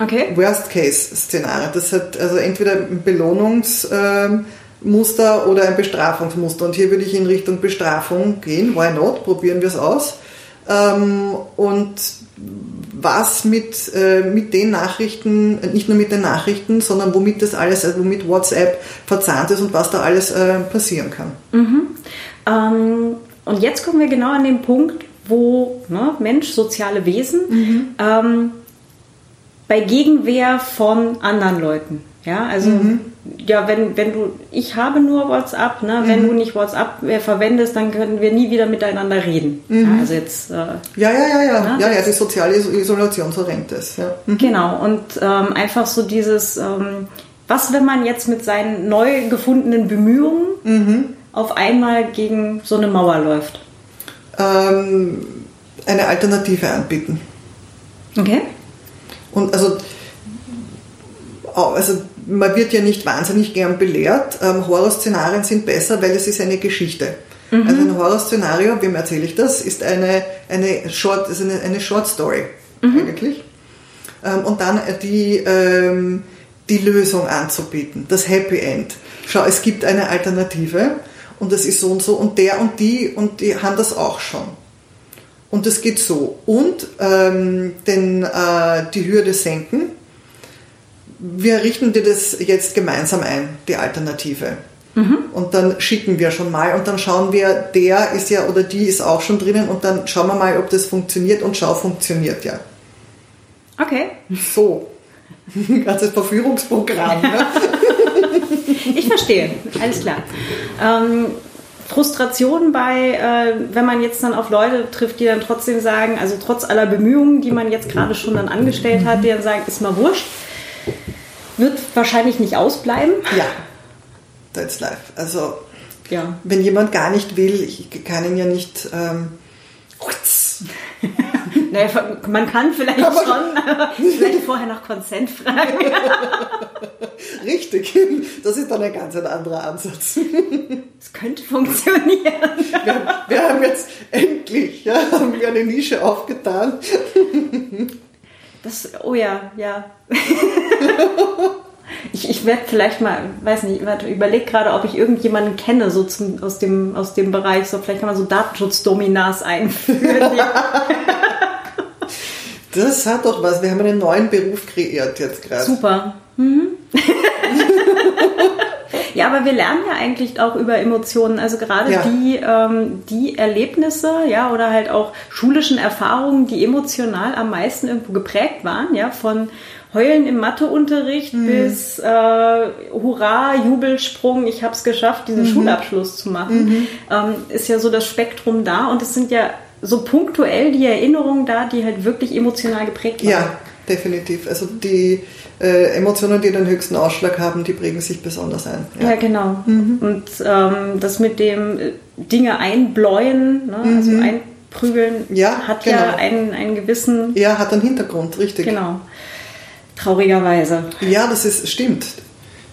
Okay. Worst-Case-Szenario. Das hat also entweder ein Belohnungsmuster ähm, oder ein Bestrafungsmuster. Und hier würde ich in Richtung Bestrafung gehen. Why not? Probieren wir es aus. Ähm, und was mit, äh, mit den Nachrichten, nicht nur mit den Nachrichten, sondern womit das alles, also womit WhatsApp verzahnt ist und was da alles äh, passieren kann. Mhm. Ähm, und jetzt kommen wir genau an den Punkt, wo ne, Mensch, soziale Wesen, mhm. ähm, bei Gegenwehr von anderen Leuten. Ja, also mhm. Ja, wenn, wenn du, ich habe nur WhatsApp, ne? wenn mhm. du nicht WhatsApp mehr verwendest, dann können wir nie wieder miteinander reden. Mhm. Ja, also jetzt. Äh, ja, ja, ja, ja, ne? ja, ja, die soziale Isolation, so rennt es. Ja. Mhm. Genau, und ähm, einfach so dieses, ähm, was, wenn man jetzt mit seinen neu gefundenen Bemühungen mhm. auf einmal gegen so eine Mauer läuft? Ähm, eine Alternative anbieten. Okay. Und also, also man wird ja nicht wahnsinnig gern belehrt. Ähm, Horrorszenarien sind besser, weil es ist eine Geschichte. Mhm. Also ein Horrorszenario, wem erzähle ich das, ist eine, eine, Short, ist eine, eine Short Story mhm. eigentlich. Ähm, und dann die, ähm, die Lösung anzubieten, das Happy End. Schau, es gibt eine Alternative und das ist so und so und der und die und die haben das auch schon. Und das geht so. Und ähm, den, äh, die Hürde senken. Wir richten dir das jetzt gemeinsam ein, die Alternative. Mhm. Und dann schicken wir schon mal und dann schauen wir, der ist ja oder die ist auch schon drinnen und dann schauen wir mal, ob das funktioniert und schau, funktioniert ja. Okay. So. Ein [LAUGHS] ganzes Verführungsprogramm. Ne? [LAUGHS] ich verstehe, alles klar. Ähm, Frustration bei, äh, wenn man jetzt dann auf Leute trifft, die dann trotzdem sagen, also trotz aller Bemühungen, die man jetzt gerade schon dann angestellt hat, die dann sagen, ist mal wurscht, wird wahrscheinlich nicht ausbleiben. Ja, that's life. Also, ja. wenn jemand gar nicht will, ich kann ihn ja nicht. Ähm, [LAUGHS] naja, man kann vielleicht aber schon, aber vielleicht vorher nach Konsent fragen. [LAUGHS] Richtig, [LAUGHS] das ist dann ein ganz ein anderer Ansatz. Es könnte funktionieren. Wir, wir, haben jetzt endlich ja, haben wir eine Nische aufgetan. Das, oh ja, ja. [LAUGHS] ich ich werde vielleicht mal, weiß nicht, überlege gerade, ob ich irgendjemanden kenne, so zum, aus, dem, aus dem Bereich. So, vielleicht kann man so Datenschutzdominas einführen. [LAUGHS] das hat doch was. Wir haben einen neuen Beruf kreiert jetzt gerade. Super. Mhm. [LAUGHS] Ja, aber wir lernen ja eigentlich auch über Emotionen. Also gerade ja. die, ähm, die Erlebnisse, ja, oder halt auch schulischen Erfahrungen, die emotional am meisten irgendwo geprägt waren, ja, von Heulen im Matheunterricht mhm. bis äh, Hurra, Jubelsprung, ich habe es geschafft, diesen mhm. Schulabschluss zu machen, mhm. ähm, ist ja so das Spektrum da und es sind ja so punktuell die Erinnerungen da, die halt wirklich emotional geprägt waren. Ja, definitiv. Also die äh, Emotionen, die den höchsten Ausschlag haben, die prägen sich besonders ein. Ja, ja genau. Mhm. Und ähm, das mit dem äh, Dinge einbläuen, ne? mhm. also einprügeln, ja, hat genau. ja einen, einen gewissen... Ja, hat einen Hintergrund, richtig. Genau. Traurigerweise. Ja, das ist, stimmt.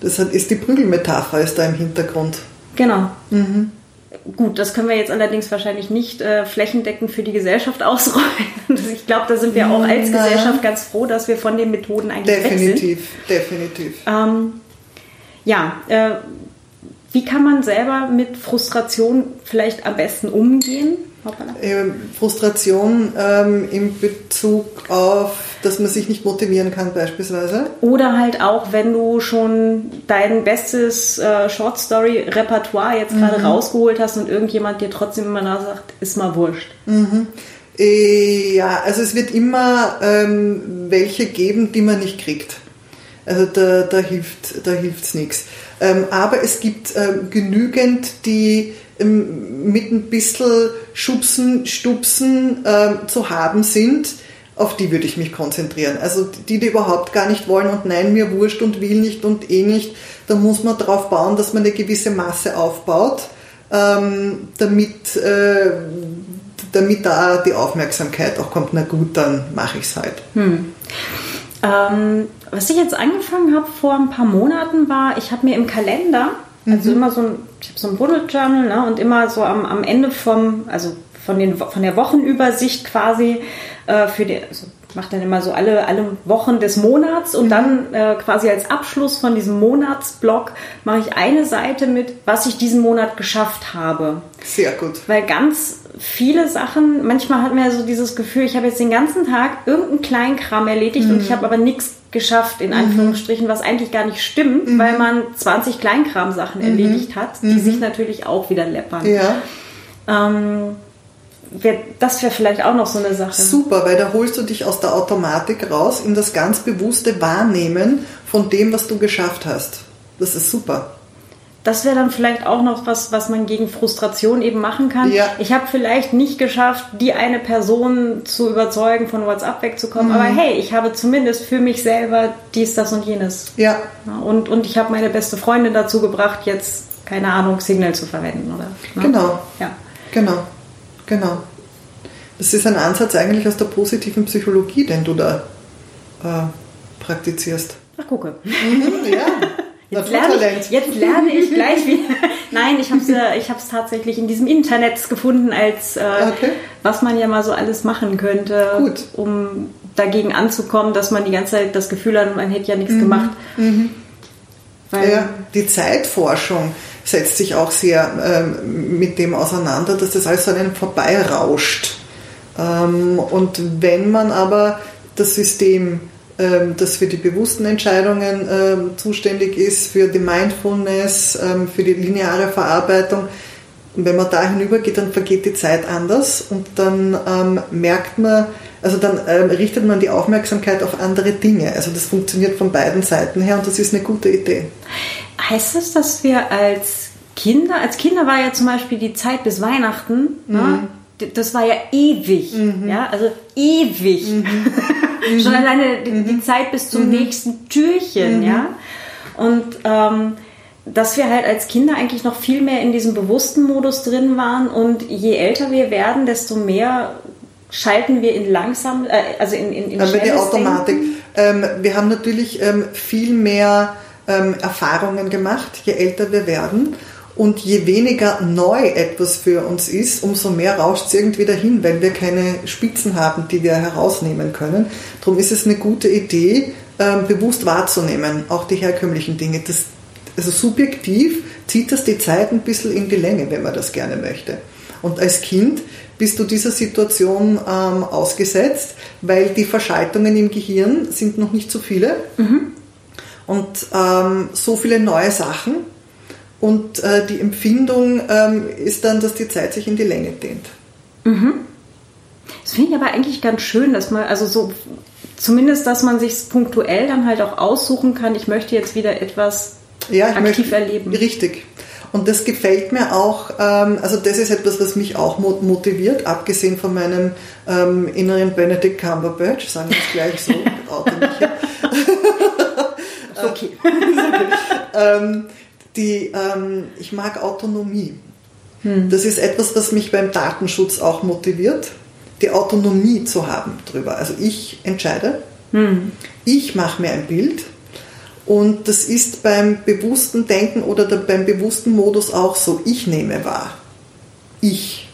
Das ist die Prügelmetapher ist da im Hintergrund. Genau. Mhm. Gut, das können wir jetzt allerdings wahrscheinlich nicht äh, flächendeckend für die Gesellschaft [LAUGHS] ausrollen. ich glaube, da sind wir auch als naja. Gesellschaft ganz froh, dass wir von den Methoden eigentlich definitiv, weg sind. Definitiv, ähm, ja, äh, wie kann man selber mit Frustration vielleicht am besten umgehen? Ähm, Frustration ähm, in Bezug auf, dass man sich nicht motivieren kann beispielsweise. Oder halt auch, wenn du schon dein bestes äh, Short Story Repertoire jetzt gerade mhm. rausgeholt hast und irgendjemand dir trotzdem immer sagt, ist mal wurscht. Mhm. Äh, ja, also es wird immer ähm, welche geben, die man nicht kriegt. Also da, da hilft da hilft's nichts. Ähm, aber es gibt äh, genügend, die ähm, mit ein bisschen Schubsen, Stupsen äh, zu haben sind, auf die würde ich mich konzentrieren. Also die, die überhaupt gar nicht wollen und nein, mir wurscht und will nicht und eh nicht, da muss man darauf bauen, dass man eine gewisse Masse aufbaut, ähm, damit, äh, damit da die Aufmerksamkeit auch kommt. Na gut, dann mache ich es halt. Hm. Ähm, was ich jetzt angefangen habe vor ein paar Monaten war, ich habe mir im Kalender also mhm. immer so ein, ich habe so ein Bullet Journal ne, und immer so am, am Ende vom, also von, den, von der Wochenübersicht quasi äh, für die, also mache dann immer so alle, alle Wochen des Monats und mhm. dann äh, quasi als Abschluss von diesem Monatsblock mache ich eine Seite mit, was ich diesen Monat geschafft habe. Sehr gut. Weil ganz viele Sachen, manchmal hat man ja so dieses Gefühl, ich habe jetzt den ganzen Tag irgendeinen Kleinkram erledigt mhm. und ich habe aber nichts geschafft, in mhm. Anführungsstrichen, was eigentlich gar nicht stimmt, mhm. weil man 20 Kleinkram-Sachen mhm. erledigt hat, die sich natürlich auch wieder läppern. Ja. Ähm, wär, das wäre vielleicht auch noch so eine Sache. Super, weil da holst du dich aus der Automatik raus in das ganz bewusste Wahrnehmen von dem, was du geschafft hast. Das ist super. Das wäre dann vielleicht auch noch was, was man gegen Frustration eben machen kann. Ja. Ich habe vielleicht nicht geschafft, die eine Person zu überzeugen, von WhatsApp wegzukommen, mhm. aber hey, ich habe zumindest für mich selber dies, das und jenes. Ja. Und, und ich habe meine beste Freundin dazu gebracht, jetzt, keine Ahnung, Signal zu verwenden, oder? Ne? Genau. Ja. Genau. Genau. Das ist ein Ansatz eigentlich aus der positiven Psychologie, den du da äh, praktizierst. Ach, gucke. Mhm, ja. [LAUGHS] Jetzt lerne, ich, jetzt lerne ich gleich wieder. [LAUGHS] Nein, ich habe es äh, ich tatsächlich in diesem Internet gefunden, als äh, okay. was man ja mal so alles machen könnte, Gut. um dagegen anzukommen, dass man die ganze Zeit das Gefühl hat, man hätte ja nichts mhm. gemacht. Mhm. ja, die Zeitforschung setzt sich auch sehr ähm, mit dem auseinander, dass das alles an einem vorbeirauscht. Ähm, und wenn man aber das System, das für die bewussten Entscheidungen ähm, zuständig ist, für die Mindfulness, ähm, für die lineare Verarbeitung, wenn man da hinübergeht, dann vergeht die Zeit anders und dann ähm, merkt man, also dann richtet man die Aufmerksamkeit auf andere Dinge. Also das funktioniert von beiden Seiten her und das ist eine gute Idee. Heißt das, dass wir als Kinder, als Kinder war ja zum Beispiel die Zeit bis Weihnachten, ne? mhm. ne? Das war ja ewig, mhm. ja, also ewig. Mhm. [LAUGHS] Schon mhm. alleine die, die, mhm. Zeit bis zum mhm. nächsten Türchen, ja. Und ähm, dass wir halt als Kinder eigentlich noch viel mehr in diesem bewussten Modus drin waren und je älter wir werden, desto mehr schalten wir in langsam, äh, also in, in, in Aber die Automatik. Ähm, wir haben natürlich ähm, viel mehr ähm, Erfahrungen gemacht, je älter wir werden. Und je weniger neu etwas für uns ist, umso mehr rauscht es irgendwie dahin, weil wir keine Spitzen haben, die wir herausnehmen können. Darum ist es eine gute Idee, ähm, bewusst wahrzunehmen, auch die herkömmlichen Dinge. Das, also subjektiv zieht das die Zeit ein bisschen in die Länge, wenn man das gerne möchte. Und als Kind bist du dieser Situation ähm, ausgesetzt, weil die Verschaltungen im Gehirn sind noch nicht so viele mhm. und ähm, so viele neue Sachen. Und äh, die Empfindung ähm, ist dann, dass die Zeit sich in die Länge dehnt. Mhm. Das finde ich aber eigentlich ganz schön, dass man, also so, zumindest, dass man sich punktuell dann halt auch aussuchen kann, ich möchte jetzt wieder etwas ja, aktiv möchte, erleben. Richtig. Und das gefällt mir auch, ähm, also das ist etwas, was mich auch motiviert, abgesehen von meinem ähm, inneren Benedict Cumberbatch, sagen wir es gleich so, [LAUGHS] okay. [LAUGHS] okay. ähm, die, ähm, ich mag Autonomie. Hm. Das ist etwas, was mich beim Datenschutz auch motiviert, die Autonomie zu haben drüber. Also ich entscheide, hm. ich mache mir ein Bild und das ist beim bewussten Denken oder beim bewussten Modus auch so. Ich nehme wahr. Ich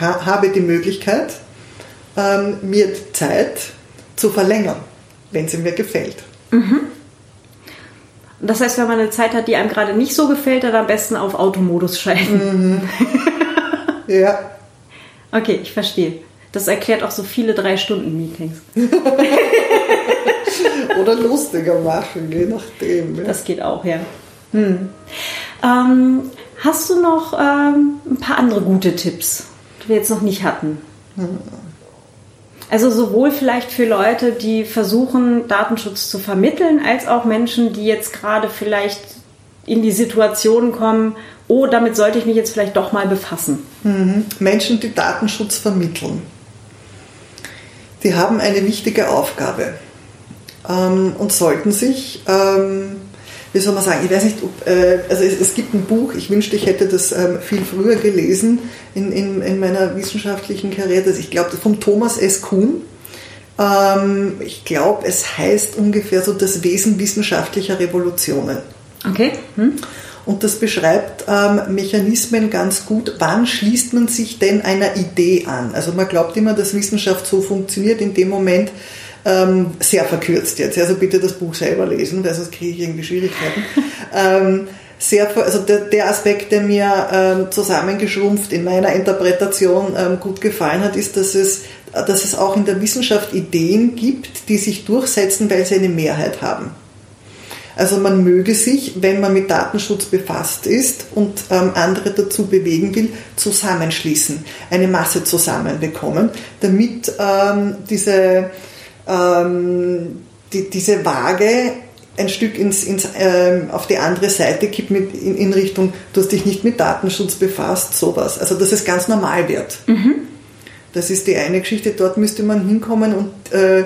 habe die Möglichkeit, ähm, mir die Zeit zu verlängern, wenn sie mir gefällt. Mhm. Das heißt, wenn man eine Zeit hat, die einem gerade nicht so gefällt, dann am besten auf Automodus schalten. Mhm. [LAUGHS] ja. Okay, ich verstehe. Das erklärt auch so viele Drei-Stunden-Meetings. [LAUGHS] Oder lustiger machen, je nachdem. Ja. Das geht auch, ja. Hm. Ähm, hast du noch ähm, ein paar andere gute Tipps, die wir jetzt noch nicht hatten? Hm. Also sowohl vielleicht für Leute, die versuchen, Datenschutz zu vermitteln, als auch Menschen, die jetzt gerade vielleicht in die Situation kommen, oh, damit sollte ich mich jetzt vielleicht doch mal befassen. Mhm. Menschen, die Datenschutz vermitteln, die haben eine wichtige Aufgabe ähm, und sollten sich, ähm, wie soll man sagen, ich weiß nicht, ob, äh, also es, es, gibt ein Buch, ich wünschte, ich hätte das ähm, viel früher gelesen in, in, in meiner wissenschaftlichen Karriere, das, ich glaube, vom Thomas S. Kuhn. Ähm, ich glaube, es heißt ungefähr so das Wesen wissenschaftlicher Revolutionen. Okay. Hm. Und das beschreibt ähm, Mechanismen ganz gut. Wann schließt man sich denn einer Idee an? Also man glaubt immer, dass Wissenschaft so funktioniert in dem Moment, ähm, sehr verkürzt jetzt. Also bitte das Buch selber lesen, weil sonst kriege ich irgendwie Schwierigkeiten. [LAUGHS] ähm, sehr, also der, der, Aspekt, der mir ähm, zusammengeschrumpft in meiner Interpretation ähm, gut gefallen hat, ist, dass es, dass es auch in der Wissenschaft Ideen gibt, die sich durchsetzen, weil sie eine Mehrheit haben. Also man möge sich, wenn man mit Datenschutz befasst ist und ähm, andere dazu bewegen will, zusammenschließen, eine Masse zusammenbekommen, damit ähm, diese ähm, die, diese Waage ein Stück ins, ins, äh, auf die andere Seite kippt mit, in, in, Richtung, du hast dich nicht mit Datenschutz befasst, sowas. Also dass es ganz normal wird. Mhm. Das ist die eine Geschichte. Dort müsste man hinkommen und äh,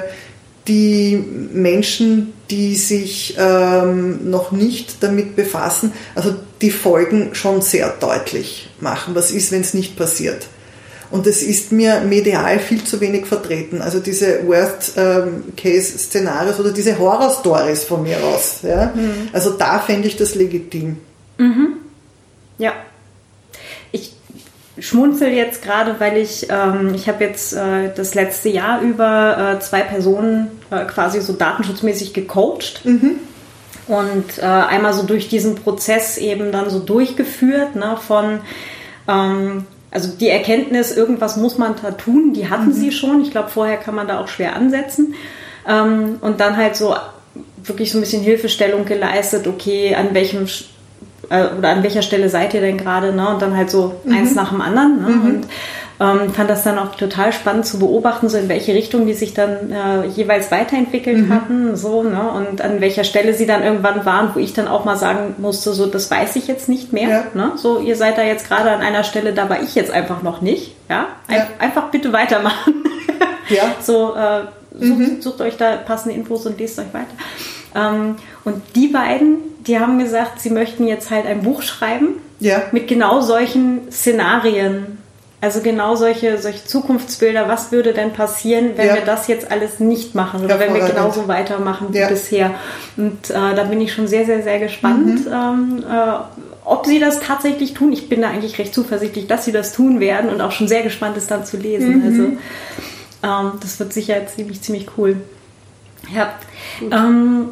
die Menschen, die sich ähm, noch nicht damit befassen, also die Folgen schon sehr deutlich machen. Was ist, wenn es nicht passiert? Und es ist mir medial viel zu wenig vertreten. Also diese Worst-Case-Szenarios oder diese Horror-Stories von mir aus. Ja? Mhm. Also da fände ich das legitim. Mhm. Ja. Ich schmunzel jetzt gerade, weil ich, ähm, ich habe jetzt äh, das letzte Jahr über äh, zwei Personen äh, quasi so datenschutzmäßig gecoacht. Mhm. Und äh, einmal so durch diesen Prozess eben dann so durchgeführt, ne, von ähm, also die Erkenntnis, irgendwas muss man da tun, die hatten mhm. sie schon. Ich glaube, vorher kann man da auch schwer ansetzen. Ähm, und dann halt so wirklich so ein bisschen Hilfestellung geleistet, okay, an welchem äh, oder an welcher Stelle seid ihr denn gerade, ne? Und dann halt so mhm. eins nach dem anderen. Ne? Mhm. Und ähm, fand das dann auch total spannend zu beobachten, so in welche Richtung die sich dann äh, jeweils weiterentwickelt mhm. hatten, so, ne? Und an welcher Stelle sie dann irgendwann waren, wo ich dann auch mal sagen musste, so, das weiß ich jetzt nicht mehr. Ja. Ne? So, ihr seid da jetzt gerade an einer Stelle, da war ich jetzt einfach noch nicht. Ja? Ein ja. Einfach bitte weitermachen. [LAUGHS] ja. So, äh, sucht, mhm. sucht, euch da passende Infos und lest euch weiter. Ähm, und die beiden, die haben gesagt, sie möchten jetzt halt ein Buch schreiben ja. mit genau solchen Szenarien also genau solche, solche Zukunftsbilder, was würde denn passieren, wenn ja. wir das jetzt alles nicht machen oder wenn wir genauso weitermachen wie ja. bisher. Und äh, da bin ich schon sehr, sehr, sehr gespannt, mhm. ähm, äh, ob sie das tatsächlich tun. Ich bin da eigentlich recht zuversichtlich, dass sie das tun werden und auch schon sehr gespannt ist, dann zu lesen. Mhm. Also ähm, das wird sicher ziemlich, ziemlich cool. Ja. Ähm,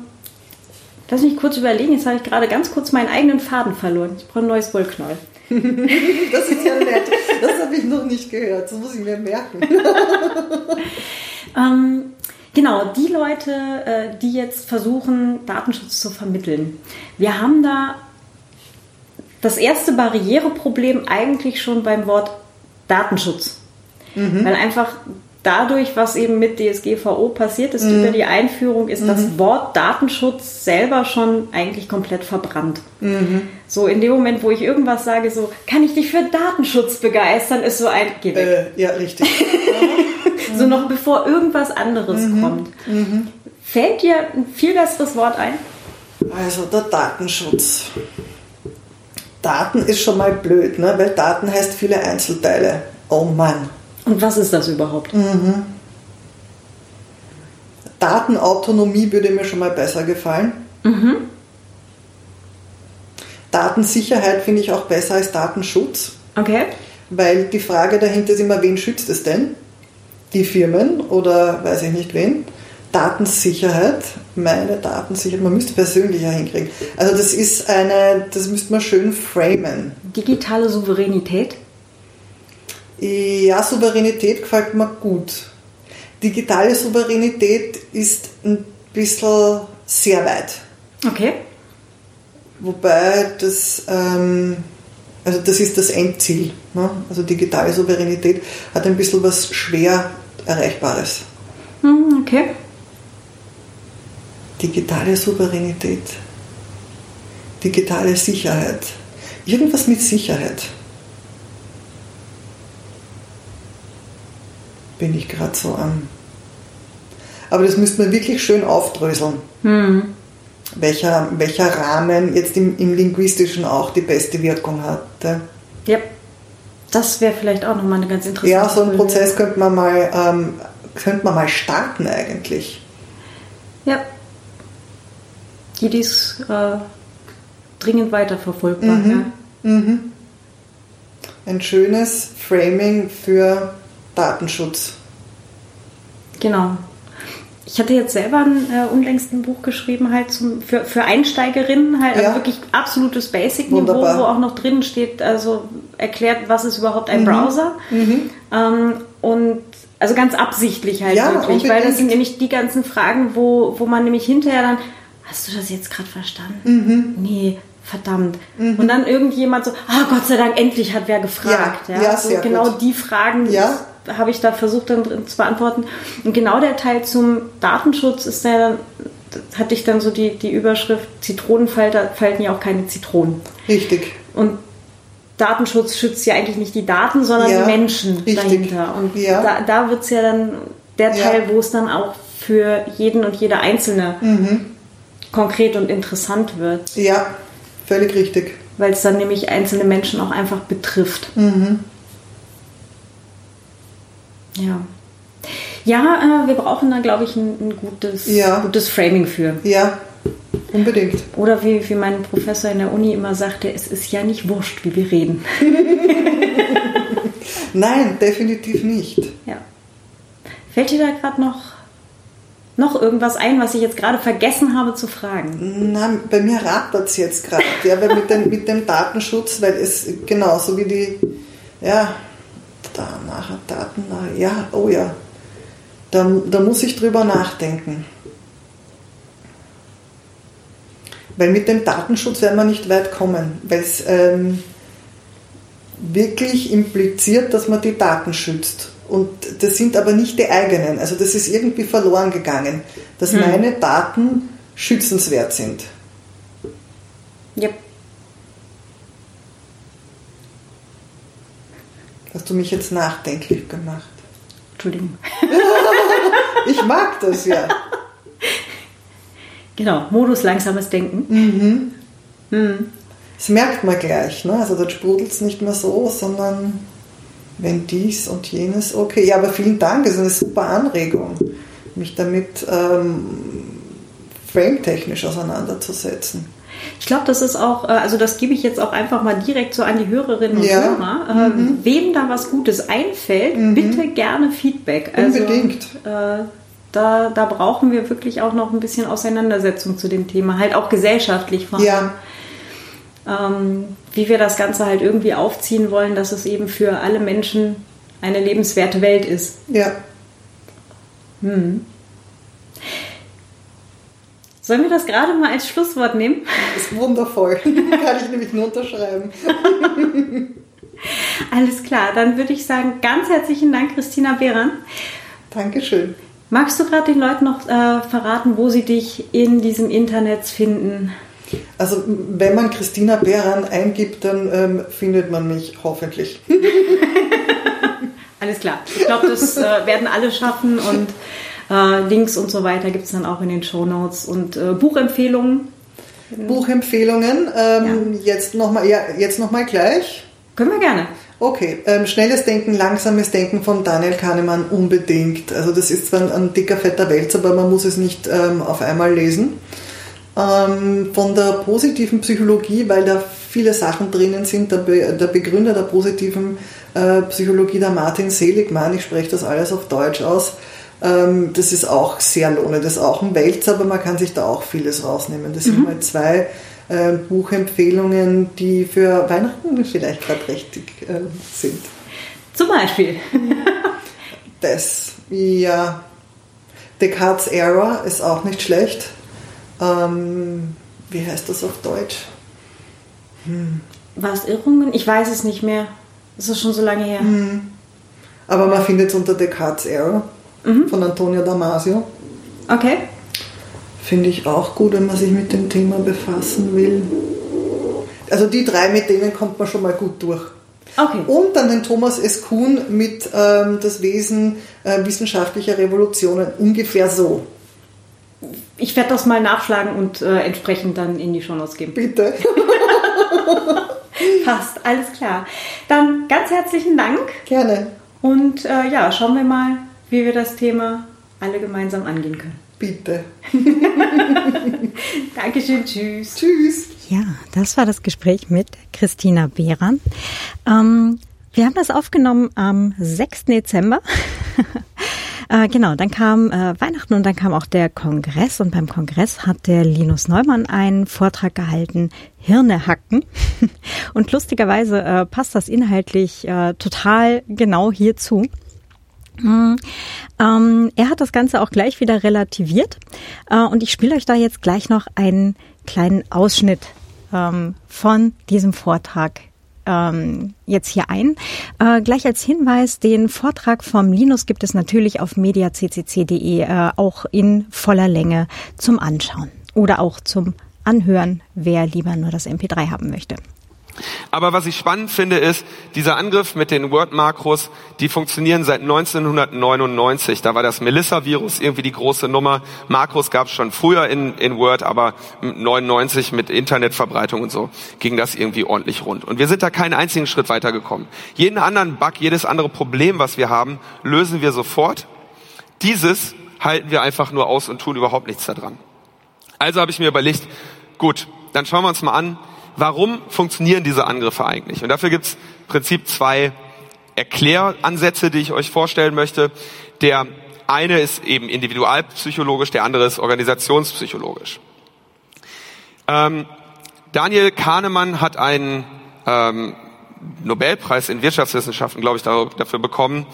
lass mich kurz überlegen. Jetzt habe ich gerade ganz kurz meinen eigenen Faden verloren. Ich brauche ein neues Wollknäuel. [LAUGHS] das ist ja nett. Das habe ich noch nicht gehört. Das muss ich mir merken. [LAUGHS] ähm, genau, die Leute, äh, die jetzt versuchen, Datenschutz zu vermitteln. Wir haben da das erste Barriereproblem eigentlich schon beim Wort Datenschutz. Mhm. Weil einfach dadurch, was eben mit DSGVO passiert ist, mhm. über die Einführung, ist mhm. das Wort Datenschutz selber schon eigentlich komplett verbrannt. Mhm. So in dem Moment, wo ich irgendwas sage, so, kann ich dich für Datenschutz begeistern, ist so ein, geh weg. Äh, ja, richtig. [LAUGHS] so noch bevor irgendwas anderes mhm. kommt. Mhm. Fällt dir ein viel besseres Wort ein? Also der Datenschutz. Daten ist schon mal blöd, ne? weil Daten heißt viele Einzelteile. Oh Mann. Und was ist das überhaupt? Mhm. Datenautonomie würde mir schon mal besser gefallen. Mhm. Datensicherheit finde ich auch besser als Datenschutz. Okay. Weil die Frage dahinter ist immer, wen schützt es denn? Die Firmen oder weiß ich nicht wen? Datensicherheit, meine Datensicherheit, man müsste persönlicher hinkriegen. Also das ist eine, das müsste man schön framen. Digitale Souveränität? Ja, Souveränität gefällt mir gut. Digitale Souveränität ist ein bisschen sehr weit. Okay. Wobei das, ähm, also das ist das Endziel. Ne? Also digitale Souveränität hat ein bisschen was schwer Erreichbares. Hm, okay. Digitale Souveränität. Digitale Sicherheit. Irgendwas mit Sicherheit. Bin ich gerade so am. Aber das müsste man wirklich schön aufdröseln. Hm. Welcher, welcher Rahmen jetzt im, im Linguistischen auch die beste Wirkung hat. Ja, das wäre vielleicht auch nochmal eine ganz interessante Ja, so einen Prozess könnte man mal, ähm, könnte man mal starten eigentlich. Ja. Die ist äh, dringend weiterverfolgbar. Mhm. Ja. Mhm. Ein schönes Framing für Datenschutz. Genau. Ich hatte jetzt selber ein äh, unlängst ein Buch geschrieben, halt zum, für, für Einsteigerinnen, halt, also ja. also wirklich absolutes Basic-Niveau, wo auch noch drin steht, also erklärt, was ist überhaupt ein mhm. Browser. Mhm. Ähm, und also ganz absichtlich halt ja, wirklich, weil das sind nämlich die ganzen Fragen, wo, wo man nämlich hinterher dann, hast du das jetzt gerade verstanden? Mhm. Nee, verdammt. Mhm. Und dann irgendjemand so, ah, Gott sei Dank, endlich hat wer gefragt. Ja, ja, so genau gut. die Fragen, ja habe ich da versucht dann zu beantworten. Und genau der Teil zum Datenschutz ist der, hatte ich dann so die, die Überschrift, Zitronenfalter falten ja auch keine Zitronen. Richtig. Und Datenschutz schützt ja eigentlich nicht die Daten, sondern ja, die Menschen richtig. dahinter. Und ja. da, da wird es ja dann der Teil, ja. wo es dann auch für jeden und jede Einzelne mhm. konkret und interessant wird. Ja, völlig richtig. Weil es dann nämlich einzelne Menschen auch einfach betrifft. Mhm. Ja. Ja, äh, wir brauchen da, glaube ich, ein, ein gutes, ja. gutes Framing für. Ja, unbedingt. Oder wie, wie mein Professor in der Uni immer sagte, es ist ja nicht wurscht, wie wir reden. [LAUGHS] Nein, definitiv nicht. Ja. Fällt dir da gerade noch, noch irgendwas ein, was ich jetzt gerade vergessen habe zu fragen? Nein, bei mir rattert es jetzt gerade. ja, weil mit dem, mit dem Datenschutz, weil es genauso wie die, ja, nachher Daten, ja, oh ja, da, da muss ich drüber nachdenken. Weil mit dem Datenschutz werden wir nicht weit kommen, weil es ähm, wirklich impliziert, dass man die Daten schützt. Und das sind aber nicht die eigenen. Also das ist irgendwie verloren gegangen, dass hm. meine Daten schützenswert sind. Yep. Hast du mich jetzt nachdenklich gemacht? Entschuldigung. [LAUGHS] ich mag das ja. Genau, Modus langsames Denken. Mhm. Mhm. Das merkt man gleich, ne? Also da sprudelt es nicht mehr so, sondern wenn dies und jenes. Okay, ja, aber vielen Dank, das ist eine super Anregung, mich damit ähm, frametechnisch auseinanderzusetzen. Ich glaube, das ist auch, äh, also das gebe ich jetzt auch einfach mal direkt so an die Hörerinnen und ja. Hörer. Äh, mhm. Wem da was Gutes einfällt, mhm. bitte gerne Feedback. Also, Unbedingt. Äh, da, da brauchen wir wirklich auch noch ein bisschen Auseinandersetzung zu dem Thema, halt auch gesellschaftlich vor allem. Ja. Ähm, wie wir das Ganze halt irgendwie aufziehen wollen, dass es eben für alle Menschen eine lebenswerte Welt ist. Ja. Hm. Sollen wir das gerade mal als Schlusswort nehmen? Das [LAUGHS] ist wundervoll. [LAUGHS] Kann ich nämlich nur unterschreiben. [LAUGHS] Alles klar, dann würde ich sagen, ganz herzlichen Dank, Christina Behran. Dankeschön. Magst du gerade den Leuten noch äh, verraten, wo sie dich in diesem Internet finden? Also wenn man Christina Behran eingibt, dann ähm, findet man mich hoffentlich. Alles klar. Ich glaube, das äh, werden alle schaffen und äh, Links und so weiter gibt es dann auch in den Show Notes und äh, Buchempfehlungen. Buchempfehlungen. Ähm, ja. Jetzt nochmal ja, noch gleich. Können wir gerne. Okay, ähm, schnelles Denken, langsames Denken von Daniel Kahnemann unbedingt. Also das ist zwar ein, dicker, fetter Wälzer, aber man muss es nicht ähm, auf einmal lesen. Ähm, von der positiven Psychologie, weil da viele Sachen drinnen sind, der, Be der Begründer der positiven äh, Psychologie, der Martin Seligmann, ich spreche das alles auf Deutsch aus, das ist auch sehr lohnend. Das ist auch ein Wälzer, aber man kann sich da auch vieles rausnehmen. Das mhm. sind mal zwei äh, Buchempfehlungen, die für Weihnachten vielleicht gerade richtig äh, sind. Zum Beispiel. [LAUGHS] das, ja. Descartes Error ist auch nicht schlecht. Ähm, wie heißt das auf Deutsch? Hm. War es Irrungen? Ich weiß es nicht mehr. Das ist schon so lange her. Hm. Aber man findet es unter Descartes Error mhm. von Antonio Damasio. Okay. Finde ich auch gut, wenn man sich mit dem Thema befassen will. Also die drei, mit denen kommt man schon mal gut durch. Okay. Und dann den Thomas S. Kuhn mit ähm, das Wesen äh, wissenschaftlicher Revolutionen ungefähr so. Ich werde das mal nachschlagen und äh, entsprechend dann in die Shownotes geben. Bitte. [LAUGHS] Passt, alles klar. Dann ganz herzlichen Dank. Gerne. Und äh, ja, schauen wir mal, wie wir das Thema alle gemeinsam angehen können. Bitte. [LAUGHS] Dankeschön, tschüss. Tschüss. Ja, das war das Gespräch mit Christina Behrer. Ähm, wir haben das aufgenommen am 6. Dezember. [LAUGHS] äh, genau, dann kam äh, Weihnachten und dann kam auch der Kongress. Und beim Kongress hat der Linus Neumann einen Vortrag gehalten, Hirne hacken. [LAUGHS] und lustigerweise äh, passt das inhaltlich äh, total genau hierzu. Mhm. Ähm, er hat das Ganze auch gleich wieder relativiert äh, und ich spiele euch da jetzt gleich noch einen kleinen Ausschnitt ähm, von diesem Vortrag ähm, jetzt hier ein. Äh, gleich als Hinweis, den Vortrag vom Linus gibt es natürlich auf mediaccc.de äh, auch in voller Länge zum Anschauen oder auch zum Anhören, wer lieber nur das MP3 haben möchte. Aber was ich spannend finde, ist, dieser Angriff mit den Word-Makros, die funktionieren seit 1999. Da war das Melissa-Virus irgendwie die große Nummer. Makros gab es schon früher in, in Word, aber 99 mit Internetverbreitung und so ging das irgendwie ordentlich rund. Und wir sind da keinen einzigen Schritt weitergekommen. Jeden anderen Bug, jedes andere Problem, was wir haben, lösen wir sofort. Dieses halten wir einfach nur aus und tun überhaupt nichts daran. Also habe ich mir überlegt, gut, dann schauen wir uns mal an, warum funktionieren diese Angriffe eigentlich? Und dafür gibt es im Prinzip zwei Erkläransätze, die ich euch vorstellen möchte. Der eine ist eben individualpsychologisch, der andere ist organisationspsychologisch. Ähm, Daniel Kahnemann hat einen ähm, Nobelpreis in Wirtschaftswissenschaften, glaube ich, dafür bekommen,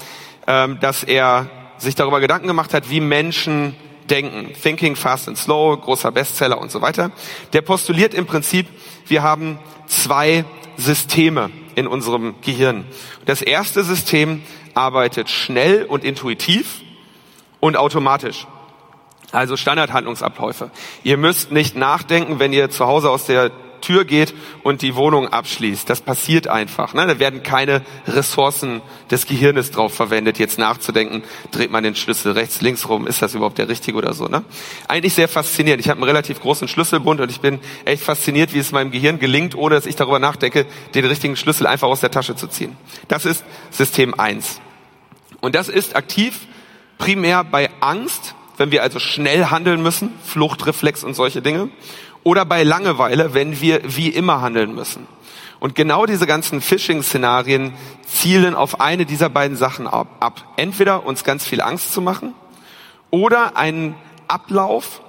ähm, dass er sich darüber Gedanken gemacht hat, wie Menschen denken. Thinking Fast and Slow, großer Bestseller und so weiter. Der postuliert im Prinzip, wir haben zwei Systeme in unserem Gehirn. Das erste System arbeitet schnell und intuitiv und automatisch. Also Standardhandlungsabläufe. Ihr müsst nicht nachdenken, wenn ihr zu Hause aus der Tür geht und die Wohnung abschließt. Das passiert einfach. Ne? Da werden keine Ressourcen des Gehirnes drauf verwendet, jetzt nachzudenken, dreht man den Schlüssel rechts, links rum, ist das überhaupt der richtige oder so. Ne? Eigentlich sehr faszinierend. Ich habe einen relativ großen Schlüsselbund und ich bin echt fasziniert, wie es meinem Gehirn gelingt, ohne dass ich darüber nachdenke, den richtigen Schlüssel einfach aus der Tasche zu ziehen. Das ist System 1. Und das ist aktiv primär bei Angst, wenn wir also schnell handeln müssen, Fluchtreflex und solche Dinge oder bei Langeweile, wenn wir wie immer handeln müssen. Und genau diese ganzen Phishing-Szenarien zielen auf eine dieser beiden Sachen ab. Entweder uns ganz viel Angst zu machen oder einen Ablauf,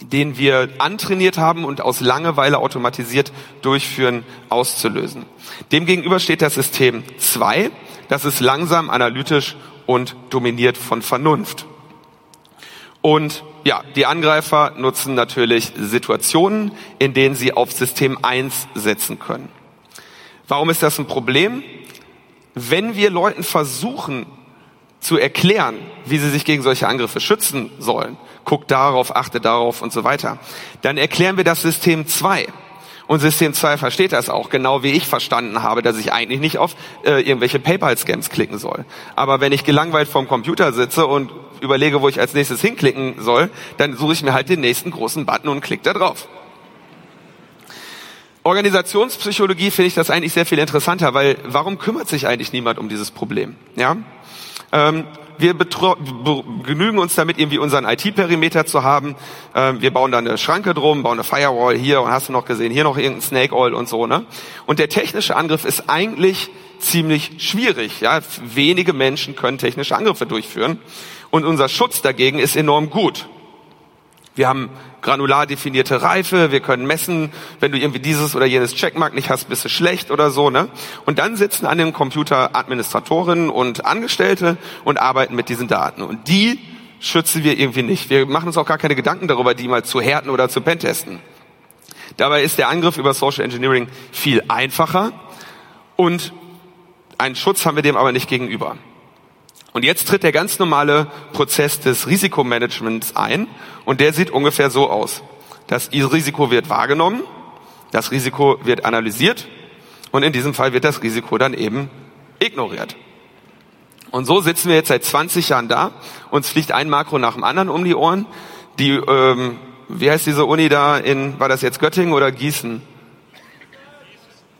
den wir antrainiert haben und aus Langeweile automatisiert durchführen, auszulösen. Demgegenüber steht das System 2. Das ist langsam, analytisch und dominiert von Vernunft. Und ja, die Angreifer nutzen natürlich Situationen, in denen sie auf System 1 setzen können. Warum ist das ein Problem? Wenn wir Leuten versuchen zu erklären, wie sie sich gegen solche Angriffe schützen sollen, guckt darauf, achte darauf und so weiter, dann erklären wir das System 2. Und System 2 versteht das auch, genau wie ich verstanden habe, dass ich eigentlich nicht auf äh, irgendwelche PayPal-Scams klicken soll. Aber wenn ich gelangweilt vorm Computer sitze und überlege, wo ich als nächstes hinklicken soll, dann suche ich mir halt den nächsten großen Button und klicke da drauf. Organisationspsychologie finde ich das eigentlich sehr viel interessanter, weil warum kümmert sich eigentlich niemand um dieses Problem? Ja, ähm, wir genügen uns damit, irgendwie unseren IT-Perimeter zu haben. Ähm, wir bauen da eine Schranke drum, bauen eine Firewall hier und hast du noch gesehen, hier noch irgendein Snake Oil und so. Ne? Und der technische Angriff ist eigentlich ziemlich schwierig. Ja? Wenige Menschen können technische Angriffe durchführen und unser Schutz dagegen ist enorm gut. Wir haben granular definierte Reife, wir können messen, wenn du irgendwie dieses oder jenes Checkmark nicht hast, bist du schlecht oder so, ne? Und dann sitzen an dem Computer Administratorinnen und Angestellte und arbeiten mit diesen Daten. Und die schützen wir irgendwie nicht. Wir machen uns auch gar keine Gedanken darüber, die mal zu härten oder zu pentesten. Dabei ist der Angriff über Social Engineering viel einfacher und einen Schutz haben wir dem aber nicht gegenüber. Und jetzt tritt der ganz normale Prozess des Risikomanagements ein und der sieht ungefähr so aus. Das Risiko wird wahrgenommen, das Risiko wird analysiert und in diesem Fall wird das Risiko dann eben ignoriert. Und so sitzen wir jetzt seit 20 Jahren da, uns fliegt ein Makro nach dem anderen um die Ohren. Die, ähm, wie heißt diese Uni da in, war das jetzt Göttingen oder Gießen?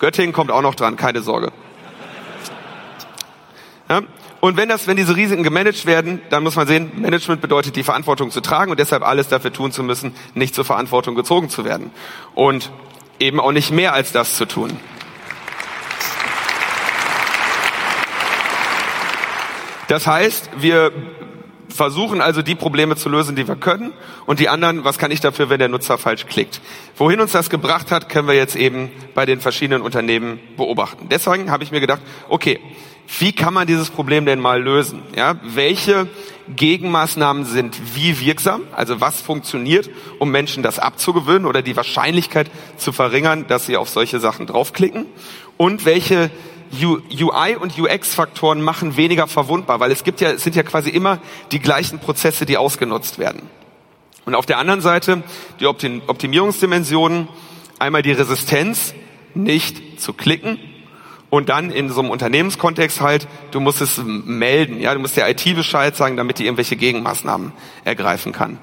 Göttingen kommt auch noch dran, keine Sorge. Ja? Und wenn das, wenn diese Risiken gemanagt werden, dann muss man sehen, Management bedeutet die Verantwortung zu tragen und deshalb alles dafür tun zu müssen, nicht zur Verantwortung gezogen zu werden. Und eben auch nicht mehr als das zu tun. Das heißt, wir versuchen also die Probleme zu lösen, die wir können und die anderen, was kann ich dafür, wenn der Nutzer falsch klickt. Wohin uns das gebracht hat, können wir jetzt eben bei den verschiedenen Unternehmen beobachten. Deswegen habe ich mir gedacht, okay, wie kann man dieses Problem denn mal lösen? Ja, welche Gegenmaßnahmen sind wie wirksam? Also was funktioniert, um Menschen das abzugewöhnen oder die Wahrscheinlichkeit zu verringern, dass sie auf solche Sachen draufklicken? Und welche UI und UX-Faktoren machen weniger verwundbar, weil es gibt ja, es sind ja quasi immer die gleichen Prozesse, die ausgenutzt werden. Und auf der anderen Seite die Optimierungsdimensionen, einmal die Resistenz, nicht zu klicken, und dann in so einem Unternehmenskontext halt, du musst es melden, ja, du musst der IT Bescheid sagen, damit die irgendwelche Gegenmaßnahmen ergreifen kann.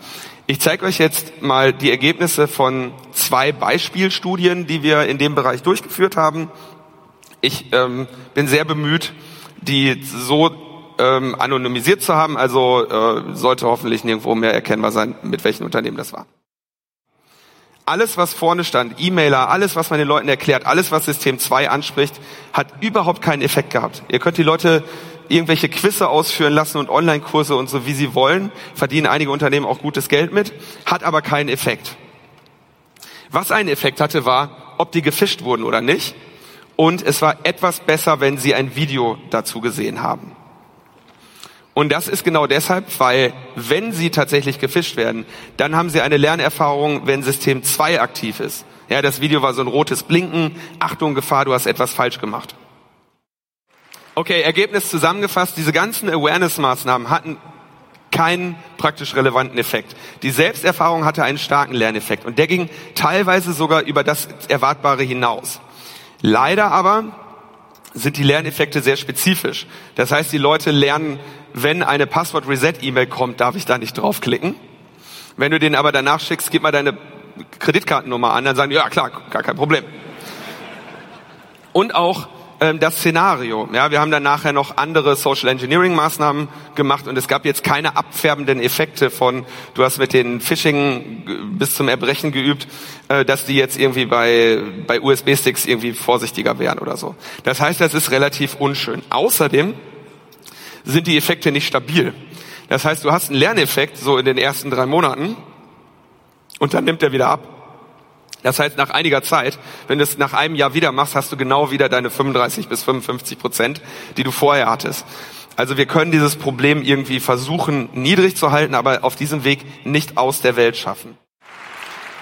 Ich zeige euch jetzt mal die Ergebnisse von zwei Beispielstudien, die wir in dem Bereich durchgeführt haben. Ich ähm, bin sehr bemüht, die so ähm, anonymisiert zu haben, also äh, sollte hoffentlich nirgendwo mehr erkennbar sein, mit welchen Unternehmen das war. Alles, was vorne stand, E-Mailer, alles, was man den Leuten erklärt, alles, was System 2 anspricht, hat überhaupt keinen Effekt gehabt. Ihr könnt die Leute irgendwelche Quizze ausführen lassen und Online-Kurse und so, wie sie wollen, verdienen einige Unternehmen auch gutes Geld mit, hat aber keinen Effekt. Was einen Effekt hatte, war, ob die gefischt wurden oder nicht. Und es war etwas besser, wenn sie ein Video dazu gesehen haben. Und das ist genau deshalb, weil wenn sie tatsächlich gefischt werden, dann haben sie eine Lernerfahrung, wenn System 2 aktiv ist. Ja, das Video war so ein rotes Blinken. Achtung, Gefahr, du hast etwas falsch gemacht. Okay, Ergebnis zusammengefasst. Diese ganzen Awareness-Maßnahmen hatten keinen praktisch relevanten Effekt. Die Selbsterfahrung hatte einen starken Lerneffekt und der ging teilweise sogar über das Erwartbare hinaus. Leider aber sind die Lerneffekte sehr spezifisch. Das heißt, die Leute lernen wenn eine Passwort-Reset-E-Mail kommt, darf ich da nicht draufklicken. Wenn du den aber danach schickst, gib mal deine Kreditkartennummer an, dann sagen die, ja klar, gar kein Problem. Und auch ähm, das Szenario. Ja, wir haben dann nachher noch andere Social Engineering Maßnahmen gemacht und es gab jetzt keine abfärbenden Effekte von, du hast mit den Phishing bis zum Erbrechen geübt, äh, dass die jetzt irgendwie bei, bei USB-Sticks irgendwie vorsichtiger wären oder so. Das heißt, das ist relativ unschön. Außerdem sind die Effekte nicht stabil. Das heißt, du hast einen Lerneffekt so in den ersten drei Monaten und dann nimmt er wieder ab. Das heißt, nach einiger Zeit, wenn du es nach einem Jahr wieder machst, hast du genau wieder deine 35 bis 55 Prozent, die du vorher hattest. Also wir können dieses Problem irgendwie versuchen niedrig zu halten, aber auf diesem Weg nicht aus der Welt schaffen.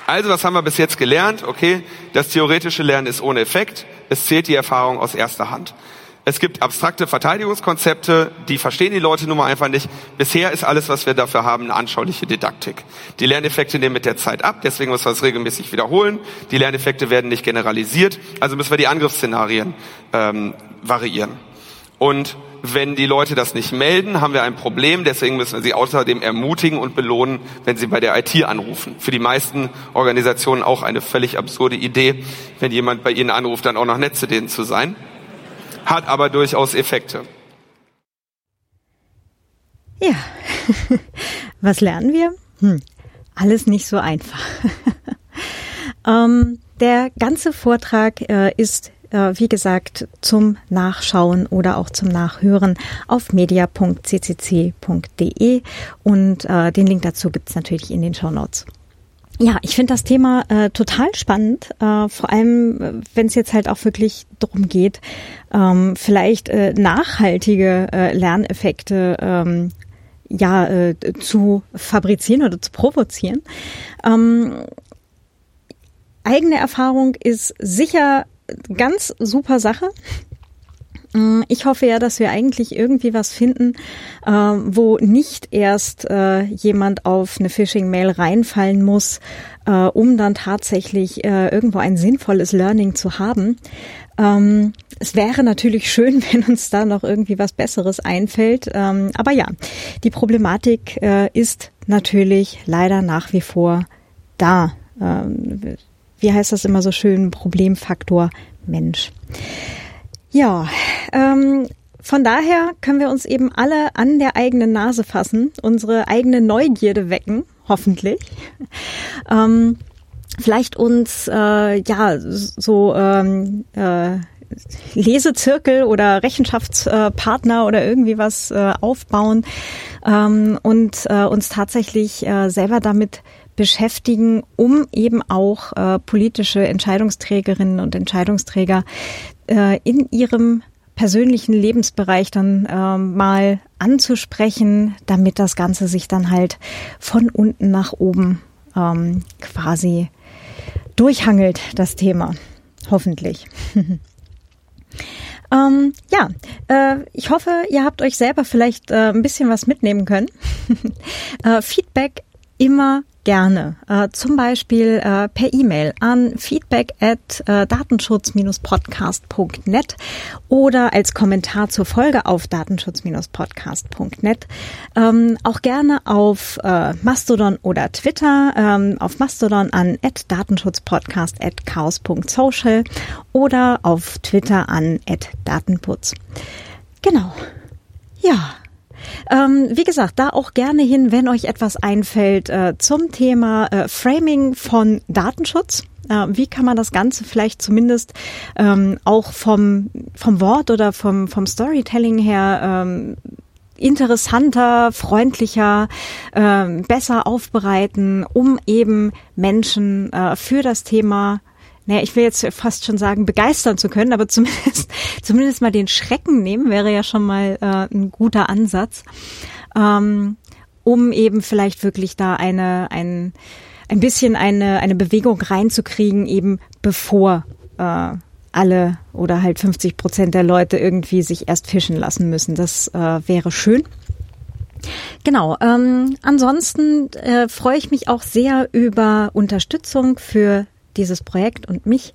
Also was haben wir bis jetzt gelernt? Okay, das theoretische Lernen ist ohne Effekt. Es zählt die Erfahrung aus erster Hand. Es gibt abstrakte Verteidigungskonzepte, die verstehen die Leute nun mal einfach nicht. Bisher ist alles, was wir dafür haben, eine anschauliche Didaktik. Die Lerneffekte nehmen mit der Zeit ab, deswegen müssen wir es regelmäßig wiederholen. Die Lerneffekte werden nicht generalisiert, also müssen wir die Angriffsszenarien ähm, variieren. Und wenn die Leute das nicht melden, haben wir ein Problem. Deswegen müssen wir sie außerdem ermutigen und belohnen, wenn sie bei der IT anrufen. Für die meisten Organisationen auch eine völlig absurde Idee, wenn jemand bei ihnen anruft, dann auch noch nett zu denen zu sein hat aber durchaus Effekte. Ja, [LAUGHS] was lernen wir? Hm. Alles nicht so einfach. [LAUGHS] ähm, der ganze Vortrag äh, ist, äh, wie gesagt, zum Nachschauen oder auch zum Nachhören auf media.ccc.de und äh, den Link dazu gibt es natürlich in den Show Notes. Ja, ich finde das Thema äh, total spannend, äh, vor allem äh, wenn es jetzt halt auch wirklich darum geht, ähm, vielleicht äh, nachhaltige äh, Lerneffekte ähm, ja äh, zu fabrizieren oder zu provozieren. Ähm, eigene Erfahrung ist sicher ganz super Sache. Mm, ich hoffe ja, dass wir eigentlich irgendwie was finden, äh, wo nicht erst äh, jemand auf eine Phishing-Mail reinfallen muss, äh, um dann tatsächlich irgendwo ein sinnvolles Learning zu haben. Ähm, es wäre natürlich schön, [LAUGHS] wenn uns da noch irgendwie was Besseres einfällt. Ähm, aber ja, die Problematik ist natürlich leider nach wie vor da. Ähm, wie heißt das immer so schön? Problemfaktor Mensch. Ja, ähm, von daher können wir uns eben alle an der eigenen Nase fassen, unsere eigene Neugierde wecken, hoffentlich. Ähm, vielleicht uns äh, ja so ähm, äh, Lesezirkel oder Rechenschaftspartner oder irgendwie was äh, aufbauen ähm, und äh, uns tatsächlich äh, selber damit beschäftigen, um eben auch äh, politische Entscheidungsträgerinnen und Entscheidungsträger äh, in ihrem persönlichen Lebensbereich dann äh, mal anzusprechen, damit das Ganze sich dann halt von unten nach oben ähm, quasi durchhangelt, das Thema. Hoffentlich. [LAUGHS] ähm, ja, äh, ich hoffe, ihr habt euch selber vielleicht äh, ein bisschen was mitnehmen können. [LAUGHS] äh, Feedback immer gerne. Äh, zum Beispiel äh, per E-Mail an feedback at äh, datenschutz-podcast.net oder als Kommentar zur Folge auf datenschutz-podcast.net. Ähm, auch gerne auf äh, Mastodon oder Twitter, ähm, auf Mastodon an at datenschutzpodcast at chaos.social oder auf Twitter an at datenputz. Genau. Ja, ähm, wie gesagt, da auch gerne hin, wenn euch etwas einfällt äh, zum Thema äh, Framing von Datenschutz. Äh, wie kann man das Ganze vielleicht zumindest ähm, auch vom, vom Wort oder vom, vom Storytelling her ähm, interessanter, freundlicher, äh, besser aufbereiten, um eben Menschen äh, für das Thema naja, ich will jetzt fast schon sagen, begeistern zu können, aber zumindest, [LAUGHS] zumindest mal den Schrecken nehmen, wäre ja schon mal äh, ein guter Ansatz, ähm, um eben vielleicht wirklich da eine, ein, ein bisschen eine, eine Bewegung reinzukriegen, eben bevor äh, alle oder halt 50 Prozent der Leute irgendwie sich erst fischen lassen müssen. Das äh, wäre schön. Genau. Ähm, ansonsten äh, freue ich mich auch sehr über Unterstützung für dieses Projekt und mich.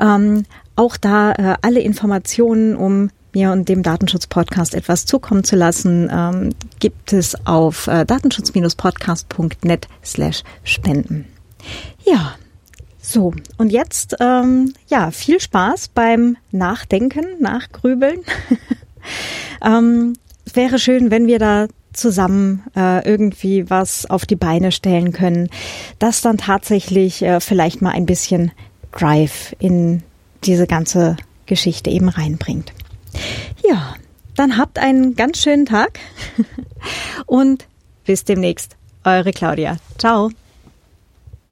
Ähm, auch da äh, alle Informationen, um mir und dem Datenschutz-Podcast etwas zukommen zu lassen, ähm, gibt es auf äh, datenschutz-podcast.net slash spenden. Ja, So, und jetzt, ähm, ja, viel Spaß beim Nachdenken, Nachgrübeln. [LAUGHS] ähm, es wäre schön, wenn wir da zusammen äh, irgendwie was auf die Beine stellen können, das dann tatsächlich äh, vielleicht mal ein bisschen Drive in diese ganze Geschichte eben reinbringt. Ja, dann habt einen ganz schönen Tag [LAUGHS] und bis demnächst. Eure Claudia. Ciao.